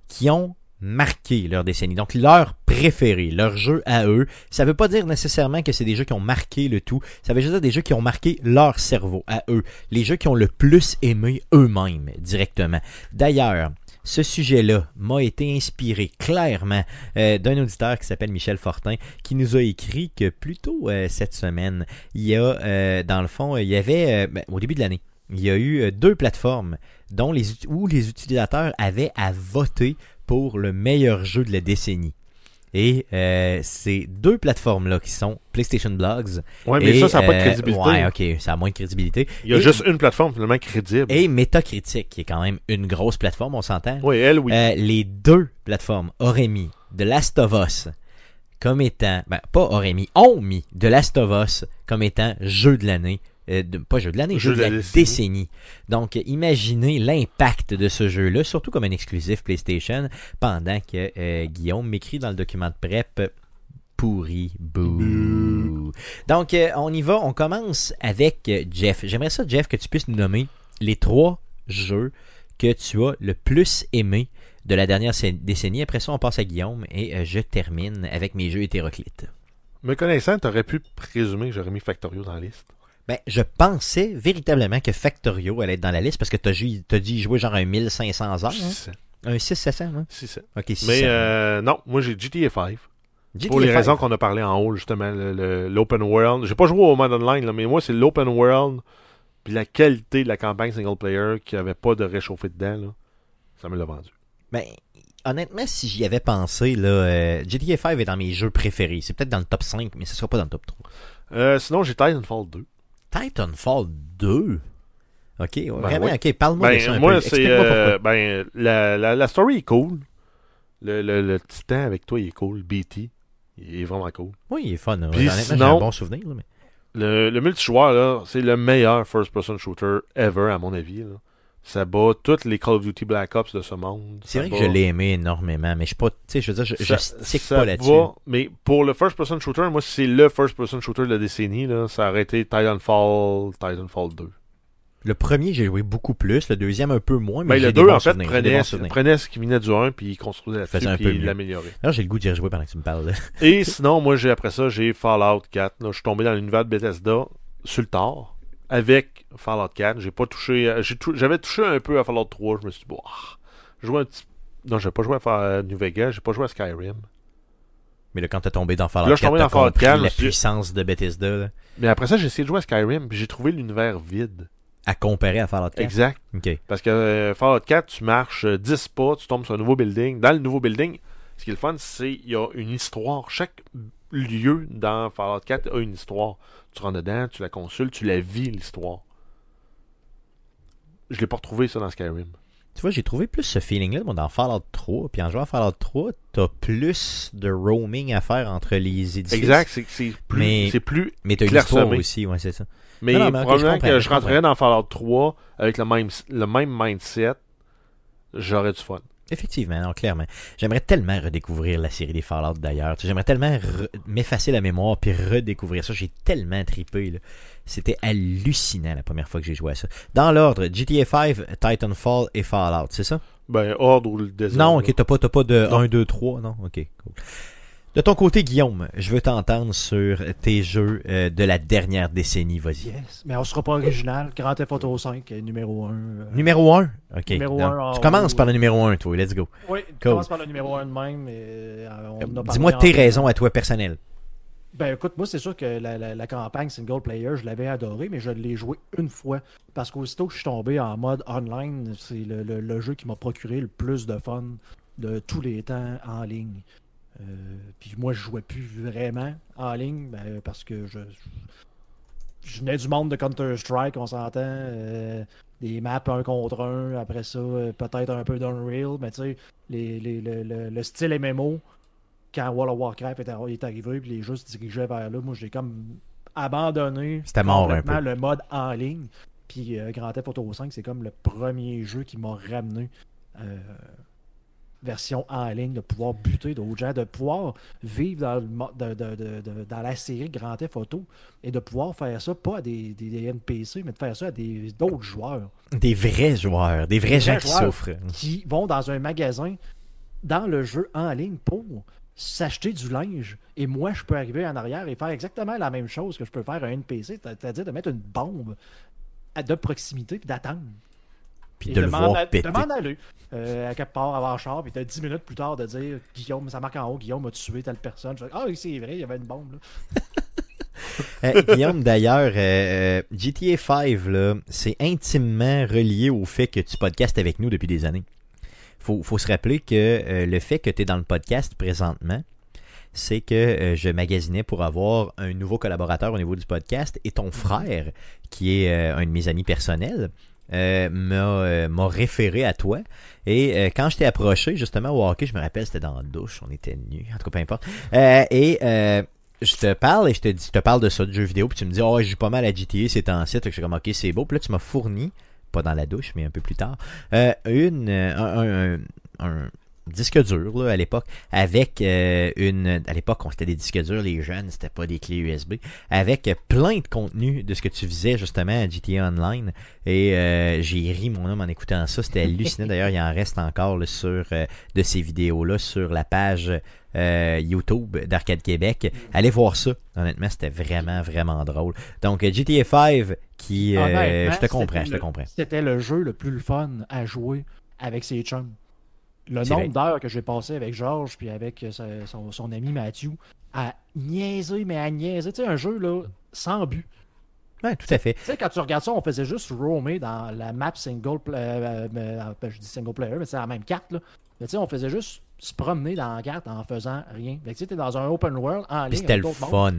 qui ont marqué leur décennie. Donc, leur préféré, leur jeu à eux. Ça veut pas dire nécessairement que c'est des jeux qui ont marqué le tout. Ça veut juste dire des jeux qui ont marqué leur cerveau à eux. Les jeux qui ont le plus aimé eux-mêmes directement. D'ailleurs, ce sujet-là m'a été inspiré clairement euh, d'un auditeur qui s'appelle Michel Fortin, qui nous a écrit que plus tôt euh, cette semaine, il y a, euh, dans le fond, il y avait, ben, au début de l'année, il y a eu euh, deux plateformes dont les, où les utilisateurs avaient à voter pour le meilleur jeu de la décennie. Et euh, ces deux plateformes-là qui sont PlayStation Blogs. Ouais, mais et, ça, ça n'a pas de euh, crédibilité. Ouais, ok, ça a moins de crédibilité. Il y a et- juste une plateforme finalement crédible. Et Metacritic, qui est quand même une grosse plateforme, on s'entend. Oui, elle, oui. Euh, les deux plateformes auraient mis The Last of Us comme étant, ben pas auraient mis, ont mis The Last of Us comme étant jeu de l'année, euh, de- pas jeu de l'année, jeu, de la, décennie. Donc imaginez l'impact de ce jeu-là, surtout comme un exclusif PlayStation, pendant que euh, Guillaume m'écrit dans le document de prep pourri, bouh. Donc euh, on y va, on commence avec euh, Jeff. J'aimerais ça, Jeff, que tu puisses nous nommer les trois jeux que tu as le plus aimé de la dernière décennie. Après ça, on passe à Guillaume et euh, je termine avec mes jeux hétéroclites. Me connaissant, t'aurais pu présumer que j'aurais mis Factorio dans la liste. Ben, je pensais véritablement que Factorio allait être dans la liste parce que t'as t'as dit jouer genre un 1500 heures. hein? 600. Un 600-700, hein? 600. Ok, 600. Mais euh, non, moi j'ai GTA 5. GTA Pour les 5. raisons qu'on a parlé en haut, justement, l'open world. J'ai pas joué au mode online, là, mais moi, c'est l'open world puis la qualité de la campagne single player qui avait pas de réchauffé dedans. Là. Ça me l'a vendu. Ben, honnêtement, si j'y avais pensé, là, euh, GTA 5 est dans mes jeux préférés. C'est peut-être dans le top 5, mais ce sera pas dans le top 3. Euh, sinon, j'ai Titanfall 2. Titanfall 2? Ok, ouais, vraiment, oui. ok, parle-moi de ça Ben, un moi, c'est. Euh, ben, la, la, la story est cool. Le, le, le titan avec toi, il est cool. BT, il est vraiment cool. Oui, il est fun. hein. Puis sinon- un bon souvenir. là, mais... Le, le multijoueur, là, c'est le meilleur first-person shooter ever, à mon avis. Là. Ça bat toutes les Call of Duty Black Ops de ce monde. C'est vrai que je l'ai aimé énormément, mais je suis pas, tu sais, je veux dire, je, je Ça- stick ça pas là-dessus. mais pour le first-person shooter, moi, c'est le first-person shooter de la décennie. Là. Ça aurait été Titanfall, Titanfall 2. Le premier, j'ai joué beaucoup plus, le deuxième un peu moins, mais Ben, j'ai le des 2, bons en fait, prenait, ce qui venait du 1, puis il construisait peu puis il l'améliorait. Alors, j'ai le goût d'y rejouer pendant que tu me parles. là. Et sinon, moi, j'ai après ça, j'ai Fallout 4. Là, je suis tombé dans l'univers de Bethesda sur le tard avec Fallout 4. J'ai pas touché. euh, J'avais touché un peu à Fallout 3. Je me suis dit, bon, ah, je jouais un petit. Non, j'ai pas joué à Fa- New Vegas, j'ai pas joué à Skyrim. Mais là, quand t'es tombé dans Fallout Là, je suis 4, tombé t'as dans Fallout compris 4, je me la puissance de Bethesda, là, Mais après ça, j'ai essayé de jouer à Skyrim, puis j'ai trouvé l'univers vide. à comparer à Fallout 4. Exact. Parce que euh, Fallout 4, tu marches euh, 10 pas, tu tombes sur un nouveau building. Dans le nouveau building, ce qui est le fun, c'est qu'il y a une histoire. Chaque lieu dans Fallout 4 a une histoire. Tu rentres dedans, tu la consultes, tu la vis, l'histoire. Je l'ai pas retrouvé ça dans Skyrim. Tu vois, j'ai trouvé plus ce feeling-là dans Fallout 3. Puis en jouant à Fallout 3, t'as plus de roaming à faire entre les édifices. Exact, c'est plus, Mais- plus. Mais t'as aussi, ouais, c'est ça. Mais, Non, non, mais ok, probablement je que je je rentrerais dans Fallout 3 avec le même, le même mindset, j'aurais du fun. Effectivement, non, clairement. J'aimerais tellement redécouvrir la série des Fallout d'ailleurs. J'aimerais tellement m'effacer la mémoire puis redécouvrir ça. J'ai tellement tripé. là. C'était hallucinant la première fois que j'ai joué à ça. Dans l'ordre, GTA 5, Titanfall et Fallout, c'est ça? Ben, Horde ou le désert. Non, ok, t'as pas, t'as pas de Non. 1, 2, 3, non? Ok, cool. De ton côté, Guillaume, je veux t'entendre sur tes jeux euh, de la dernière décennie, vas-y. Yes. Mais on sera pas original. Grand Theft Auto 5, euh, numéro 1. Numéro 1? Ok. Numéro non. un, tu commences par le numéro 1, toi, let's go. Oui, Cool. commence par le numéro 1 de même. euh, Dis-moi tes raisons à toi personnelles. Ben écoute, moi c'est sûr que la, la- la campagne single player, je l'avais adoré, mais je l'ai joué une fois. Parce qu'aussitôt que je suis tombé en mode online, c'est le, le- le jeu qui m'a procuré le plus de fun de tous les temps en ligne. Euh, puis moi je jouais plus vraiment en ligne ben, parce que je, je venais du monde de Counter-Strike, on s'entend. euh, des maps un contre un, après ça, euh, peut-être un peu d'Unreal, mais tu sais, les, les- le, le- le style MMO, quand World of Warcraft est, arri- est arrivé, puis les jeux se dirigeaient vers là, moi j'ai comme abandonné un complètement peu. le mode en ligne. Puis euh, Grand Theft Auto 5, c'est comme le premier jeu qui m'a ramené euh, version en ligne, de pouvoir buter d'autres gens, de pouvoir vivre dans, le mo- de- de- de- de- dans la série Grand Theft Auto et de pouvoir faire ça pas à des, des- des NPC, mais de faire ça à d'autres joueurs Des vrais joueurs, des vrais Des gens vrais qui souffrent. qui vont dans un magasin dans le jeu en ligne pour s'acheter du linge. Et moi, je peux arriver en arrière et faire exactement la même chose que je peux faire à un NPC, c'est-à-dire de mettre une bombe de proximité puis d'attendre. Puis de le voir a- péter. De m'en aller euh, à quelque part avant char, puis t'as 10 minutes plus tard de dire Guillaume, ça marque en haut, Guillaume a tué telle personne. Je fais, ah c'est vrai, il y avait une bombe là. Euh, Guillaume, d'ailleurs, euh, euh, GTA 5, là, c'est intimement relié au fait que tu podcastes avec nous depuis des années. Faut, faut se rappeler que euh, le fait que tu es dans le podcast présentement, c'est que je magasinais pour avoir un nouveau collaborateur au niveau du podcast et ton frère, qui est un de mes amis personnels, m'a euh, m'a référé à toi. Et euh, quand je t'ai approché, justement, au hockey, je me rappelle, c'était dans la douche, on était nus, en tout cas, peu importe. Euh, et euh, je te parle et je te dis, je te parle de ça, de jeux vidéo, puis tu me dis, oh, je joue pas mal à GTA ces temps-ci, Fait que je suis comme, ok, c'est beau. Puis là, tu m'as fourni, pas dans la douche, mais un peu plus tard, euh, une, euh, un, un- un disque dur là, à l'époque avec euh, une à l'époque on c'était des disques durs les jeunes c'était pas des clés USB avec plein de contenu de ce que tu faisais justement à GTA Online. Et euh, j'ai ri mon homme en écoutant ça. C'était hallucinant. D'ailleurs il en reste encore là, sur euh, de ces vidéos là sur la page euh, YouTube d'Arcade Québec. Allez voir ça. Honnêtement c'était vraiment vraiment drôle. Donc GTA 5 qui euh, je te comprends c'était je te le- comprends. C'était le jeu le plus fun à jouer avec ses chums. Le nombre d'heures que j'ai passé avec Georges puis avec euh, son, son ami Matthew à niaiser, mais à niaiser. Tu sais, un jeu là, sans but. ouais, tout à fait Tu sais, quand tu regardes ça, on faisait juste roamer dans la map single player. euh, euh, ben, je dis single player, mais c'est la même carte. Là. Mais tu sais, on faisait juste se promener dans la carte en faisant rien. Fait que tu sais, t'es dans un open world en ligne. c'était le fun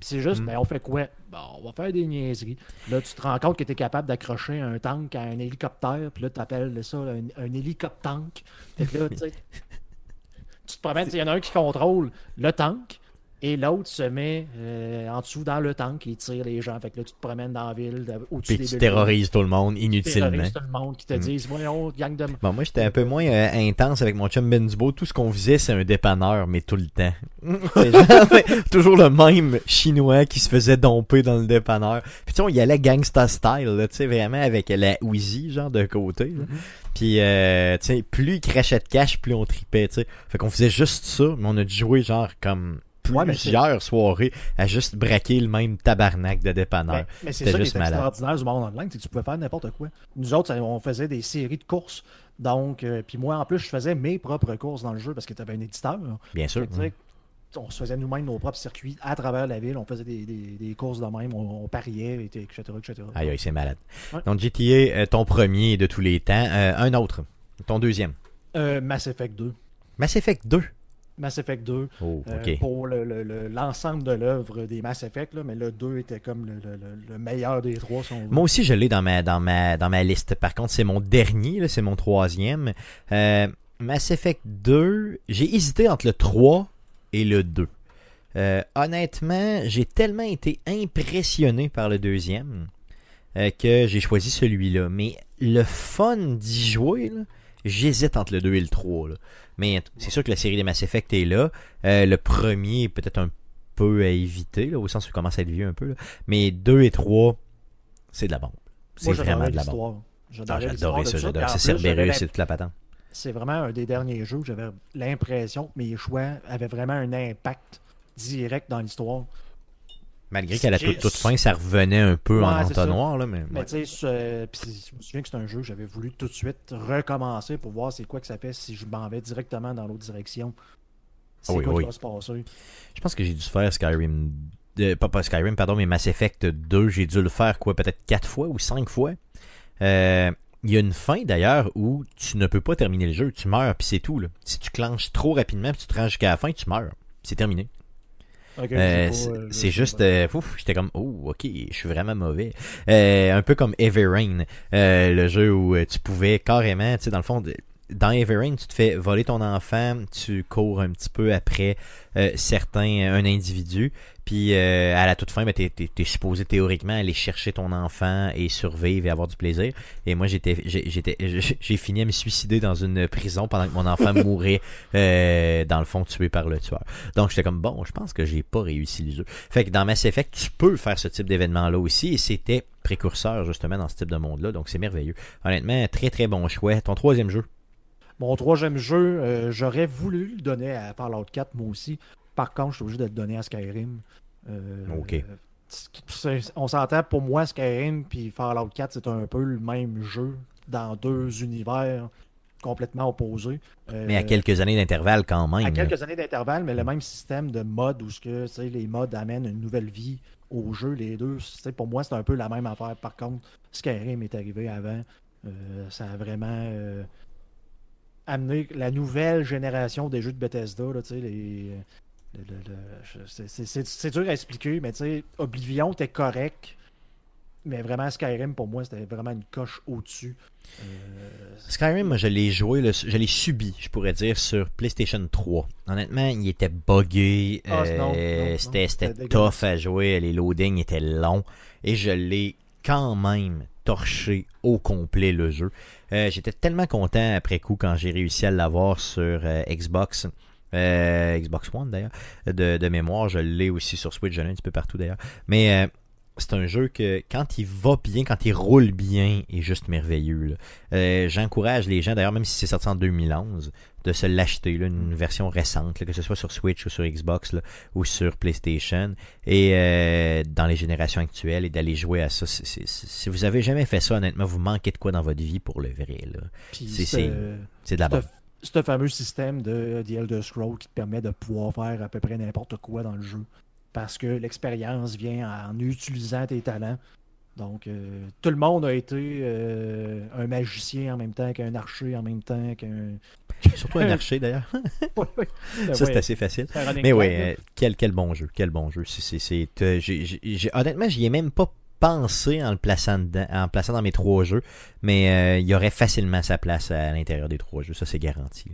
c'est juste, Mm. ben, on fait quoi? Bon, on va faire des niaiseries. Là, tu te rends compte que tu es capable d'accrocher un tank à un hélicoptère, puis là, tu appelles ça un, un hélicoptank. Fait que là, tu sais, tu te promènes, il y en a un qui contrôle le tank, et l'autre se met euh, en dessous dans le tank et tire les gens. Fait que là, tu te promènes dans la ville, de- au-dessus puis des tu terrorises tout le monde Tu inutilement terrorises tout le monde qui te Mm. disent, voyons, gang de... Bon, moi, j'étais un peu moins euh, intense avec mon chum Benzubo. Tout ce qu'on faisait, c'est un dépanneur, mais tout le temps. Genre, toujours le même chinois qui se faisait domper dans le dépanneur. Puis tu sais, on y allait gangsta style, là, tu sais, vraiment avec la Uzi, genre, de côté. là. Puis, euh, tu sais, plus il crachait de cash, plus on tripait, tu sais. Fait qu'on faisait juste ça, mais on a jouer, genre, comme Ouais, plusieurs soirées à juste braquer le même tabarnak de dépanneur. Mais, mais c'est ça qui est extraordinaire du monde online, c'est que tu pouvais faire n'importe quoi. Nous autres, on faisait des séries de courses. Donc, euh, puis moi, en plus, je faisais mes propres courses dans le jeu parce que tu avais un éditeur. Bien sûr. Que, On se faisait nous-mêmes nos propres circuits à travers la ville. On faisait des, des- des courses de même. On, on pariait, et- etc. etc. Aïe, aïe, c'est malade. Ouais. Donc, GTA, euh, ton premier de tous les temps. Euh, un autre. Ton deuxième. Euh, Mass Effect 2. Mass Effect 2. Mass Effect 2. Oh, euh, pour le- le- le- l'ensemble de l'œuvre des Mass Effect, là, mais le 2 était comme le, le- le- le meilleur des trois. Si. Moi aussi, je l'ai dans ma, dans, ma, dans ma liste. Par contre, c'est mon dernier, c'est mon troisième. Euh, Mass Effect 2, j'ai hésité entre le 3 et le 2. Euh, honnêtement, j'ai tellement été impressionné par le deuxième que j'ai choisi celui-là. Mais le fun d'y jouer, là, j'hésite entre le 2 et le 3. là. Mais c'est sûr que la série des Mass Effect est là. Euh, le premier est peut-être un peu à éviter, là, au sens où il commence à être vieux un peu. là. Mais 2 et 3, c'est de la bombe. C'est vraiment de la bombe. Ah, J'adorais de ça, ça, C'est Cerberus, c'est toute la patente. c'est vraiment un des derniers jeux où j'avais l'impression que mes choix avaient vraiment un impact direct dans l'histoire. Malgré qu'à la J'ai- toute, fin, ça revenait un peu en Ouais, entonnoir, là, mais, Mais ouais. tu sais, je me souviens que c'est un jeu que j'avais voulu tout de suite recommencer pour voir c'est quoi que ça fait si je m'en vais directement dans l'autre direction. C'est Ah oui, quoi oui. qui va se passer. je pense que j'ai dû faire Skyrim. pas, pas Skyrim, pardon, mais Mass Effect 2, j'ai dû le faire quoi, peut-être 4 fois ou 5 fois. Euh, Il y a une fin d'ailleurs où tu ne peux pas terminer le jeu, tu meurs puis c'est tout. Là. Si tu clenches trop rapidement puis tu te rends jusqu'à la fin, tu meurs. C'est terminé. Euh, c'est- euh, juste, pas. euh, ouf, j'étais comme, oh, ok, je suis vraiment mauvais. Euh, un peu comme Heavy Rain, euh, le jeu où tu pouvais carrément, tu sais, dans le fond, dans Heavy Rain, tu te fais voler ton enfant, tu cours un petit peu après euh, certains, un individu, puis euh, à la toute fin, ben, t'es, t'es supposé théoriquement aller chercher ton enfant et survivre et avoir du plaisir. Et moi, j'étais, j'ai, j'étais, j'ai j'ai fini à me suicider dans une prison pendant que mon enfant mourait, euh, dans le fond, tué par le tueur. Donc j'étais comme bon, je pense que j'ai pas réussi le jeu. Fait que dans Mass Effect, tu peux faire ce type d'événement-là aussi, et c'était précurseur justement dans ce type de monde-là, donc c'est merveilleux. Honnêtement, très très bon choix. Ton troisième jeu? Mon troisième jeu, euh, j'aurais voulu le donner à Fallout 4, moi aussi. Par contre, je suis obligé de le donner à Skyrim. Euh, Ok. on s'entend, pour moi, Skyrim puis Fallout 4, c'est un peu le même jeu dans deux univers complètement opposés. Euh, Mais à quelques années d'intervalle quand même. à là. quelques années d'intervalle, mais le même système de mode où ce que, les modes amènent une nouvelle vie au jeu, les deux. Pour moi, c'est un peu la même affaire. Par contre, Skyrim est arrivé avant. Euh, ça a vraiment amené la nouvelle génération des jeux de Bethesda. Là, les, c'est- dur à expliquer, mais tu sais, Oblivion était correct. Mais vraiment, Skyrim, pour moi, c'était vraiment une coche au-dessus. Euh, Skyrim, moi, je l'ai joué, je l'ai subi, je pourrais dire, sur PlayStation 3. Honnêtement, il était buggé, Ah, euh, c'était tough à jouer, les loadings étaient longs, et je l'ai quand même torché au complet le jeu. Euh, J'étais tellement content après coup quand j'ai réussi à l'avoir sur Xbox. Euh, Xbox One d'ailleurs, de, de mémoire, je l'ai aussi sur Switch, je l'ai un petit peu partout d'ailleurs. Mais euh, c'est un jeu que quand il va bien, quand il roule bien, est juste merveilleux. Euh, J'encourage les gens, d'ailleurs, même si c'est sorti en 2011, de se l'acheter, là, une version récente, là, que ce soit sur Switch ou sur Xbox là, ou sur PlayStation, et euh, dans les générations actuelles, et d'aller jouer à ça. Si vous avez jamais fait ça, honnêtement, vous manquez de quoi dans votre vie pour le vrai. là. puis C'est- de la bonne. Ce fameux système de The Elder Scrolls qui te permet de pouvoir faire à peu près n'importe quoi dans le jeu. Parce que l'expérience vient en utilisant tes talents. Donc, euh, tout le monde a été euh, un magicien en même temps qu'un archer, en même temps qu'un. Surtout un archer d'ailleurs. Ça, c'est assez facile. Mais oui, euh, quel, quel bon jeu, quel bon jeu. Euh, j'ai- j'ai- honnêtement, j'y ai même pas pensé en le plaçant dedans, en le plaçant dans mes trois jeux, mais euh, il y aurait facilement sa place à l'intérieur des trois jeux, ça c'est garanti.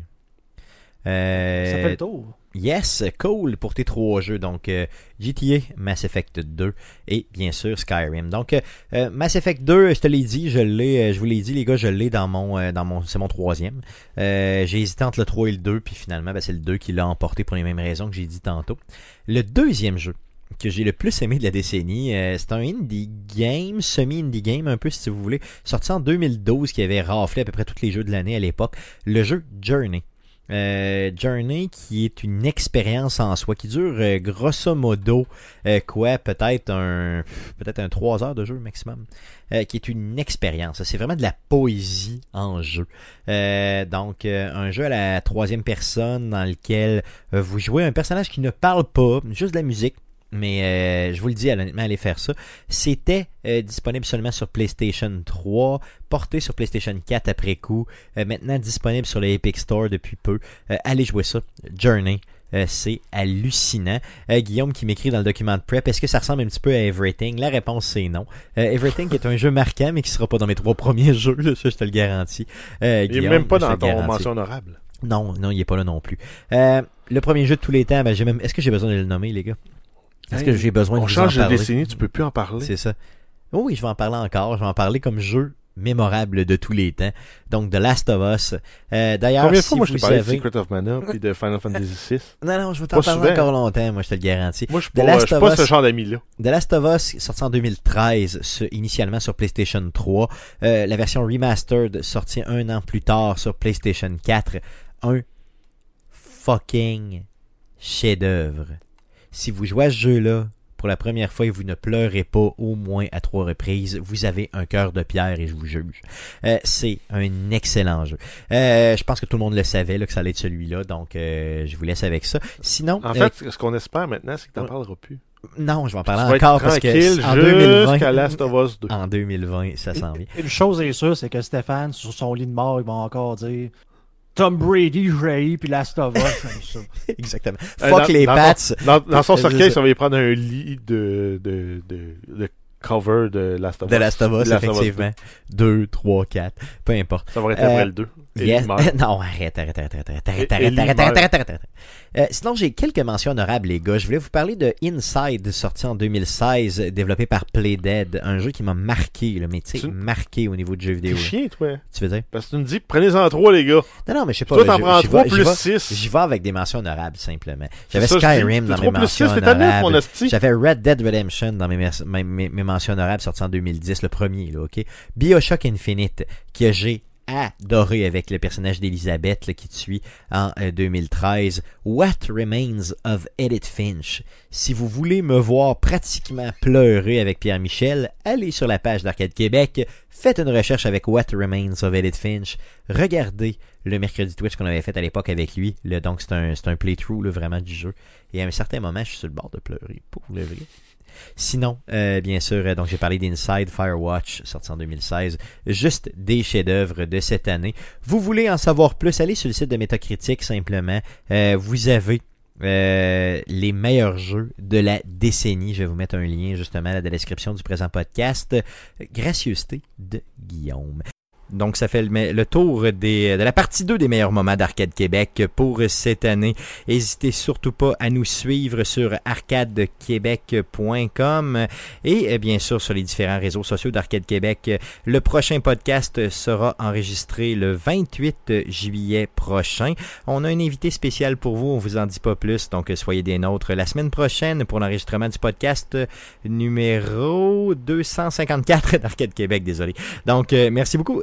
Euh, Ça fait le tour. Yes, cool pour tes trois jeux. Donc, euh, GTA, Mass Effect 2 et bien sûr Skyrim. Donc, euh, Mass Effect 2, je te l'ai dit, je l'ai, je vous l'ai dit, les gars, je l'ai dans mon, dans mon, c'est mon troisième. J'ai hésité entre le 3 et le 2, puis finalement, ben, c'est le 2 qui l'a emporté pour les mêmes raisons que j'ai dit tantôt. Le deuxième jeu que j'ai le plus aimé de la décennie, euh, c'est un indie game, semi-indie game un peu si vous voulez, sorti en 2012 qui avait raflé à peu près tous les jeux de l'année à l'époque, le jeu Journey. Euh, Journey qui est une expérience en soi qui dure euh, grosso modo euh, quoi peut-être un peut-être un 3 heures de jeu maximum. Qui est une expérience. C'est vraiment de la poésie en jeu. Donc un jeu à la troisième personne dans lequel vous jouez un personnage qui ne parle pas juste de la musique mais euh, je vous le dis, honnêtement, allez faire ça. C'était euh, disponible seulement sur PlayStation 3, porté sur PlayStation 4 après coup, euh, maintenant disponible sur le Epic Store depuis peu. Euh, allez jouer ça. Journey. Euh, c'est hallucinant. Euh, Guillaume qui m'écrit dans le document de prep, est-ce que ça ressemble un petit peu à Everything? La réponse c'est non. Euh, Everything est un jeu marquant, mais qui sera pas dans mes trois premiers jeux, là, ça je te le garantis. Euh, Il est Guillaume, même pas dans ton mention honorable. Non, non, il est pas là non plus. Euh, le premier jeu de tous les temps, ben, j'ai même... est-ce que j'ai besoin de le nommer, les gars? Est-ce que j'ai besoin de On vous change en de décennie, tu peux plus en parler. C'est ça. Oh oui, je vais en parler encore. Je vais en parler comme jeu mémorable de tous les temps. Donc, The Last of Us. Euh, D'ailleurs, Combien de si fois, moi, je t'ai parlé de savez... Secret of Mana puis de Final Fantasy VI Non, non, je vais t'en parler souvent. encore longtemps, moi, je te le garantis. Moi, je suis pas, suis ce genre d'ami-là. The Last of Us, sorti en 2013, ce- initialement sur PlayStation 3. Euh, la version remastered, sortie un an plus tard sur PlayStation 4. Un fucking chef-d'œuvre. Si vous jouez à ce jeu-là pour la première fois et vous ne pleurez pas au moins à trois reprises, vous avez un cœur de pierre et je vous juge. Euh, c'est un excellent jeu. Euh, je pense que tout le monde le savait là, que ça allait être celui-là, donc euh, je vous laisse avec ça. Sinon, En euh, fait, ce qu'on espère maintenant, c'est que tu n'en parleras plus. non, je vais en parler encore parce tranquille que en 2020, jusqu'à Last of Us 2. en 2020, ça s'en vient. Une chose est sûre, c'est que Stéphane, sur son lit de mort, il va encore dire Tom Brady, Ray, puis Last of Us, comme ça. Exactement. Euh, Fuck dans- les dans Pats. Dans, dans son C'est cercueil, ça. va y prendre un lit de, de, de, de cover de Last of Us. De Last of Us, Last of Us effectivement. 2, 3, 4, peu importe. Ça va être Euh, après le 2. Non, arrête, arrête, arrête, arrête, arrête, arrête, arrête, arrête, arrête, arrête, arrête, arrête. Euh, sinon, j'ai quelques mentions honorables, les gars. Je voulais vous parler de Inside, sorti en 2016, développé par Playdead, un jeu qui m'a marqué, tu sais, Tu- marqué au niveau de jeux vidéo. Chien, toi. Tu veux dire? Parce que tu me dis, prenez-en trois, les gars. Non, non, mais je sais pas. Toi, t'en prends trois plus six. J'y vais avec des mentions honorables, simplement. J'avais. Skyrim dans mes mentions honorables. J'avais Red Dead Redemption dans mes mentions honorables sorti en 2010, le premier, là, ok? Bioshock Infinite, que j'ai adoré avec le personnage d'Elisabeth qui te suit en euh, 2013. What Remains of Edith Finch? Si vous voulez me voir pratiquement pleurer avec Pierre Michel, allez sur la page d'Arcade Québec, faites une recherche avec What Remains of Edith Finch, regardez le mercredi Twitch qu'on avait fait à l'époque avec lui. Donc c'est un, un playthrough vraiment du jeu. Et à un certain moment, je suis sur le bord de pleurer, pour le vrai. Sinon, euh, bien sûr, euh, donc j'ai parlé d'Inside Firewatch, sorti en 2016, juste des chefs-d'œuvre de cette année. Vous voulez en savoir plus, allez sur le site de Metacritic simplement. Euh, vous avez euh, les meilleurs jeux de la décennie. Je vais vous mettre un lien justement dans la description du présent podcast. Gracieuseté de Guillaume. Donc, ça fait le, tour de la partie 2 des meilleurs moments d'Arcade Québec pour cette année. N'hésitez surtout pas à nous suivre sur arcadequebec.com et euh, bien sûr sur les différents réseaux sociaux d'Arcade Québec. Le prochain podcast sera enregistré le 28 juillet prochain. On a un invité spécial pour vous, on vous en dit pas plus, donc soyez des nôtres la semaine prochaine pour l'enregistrement du podcast numéro 254 d'Arcade Québec, désolé. Donc, euh, merci beaucoup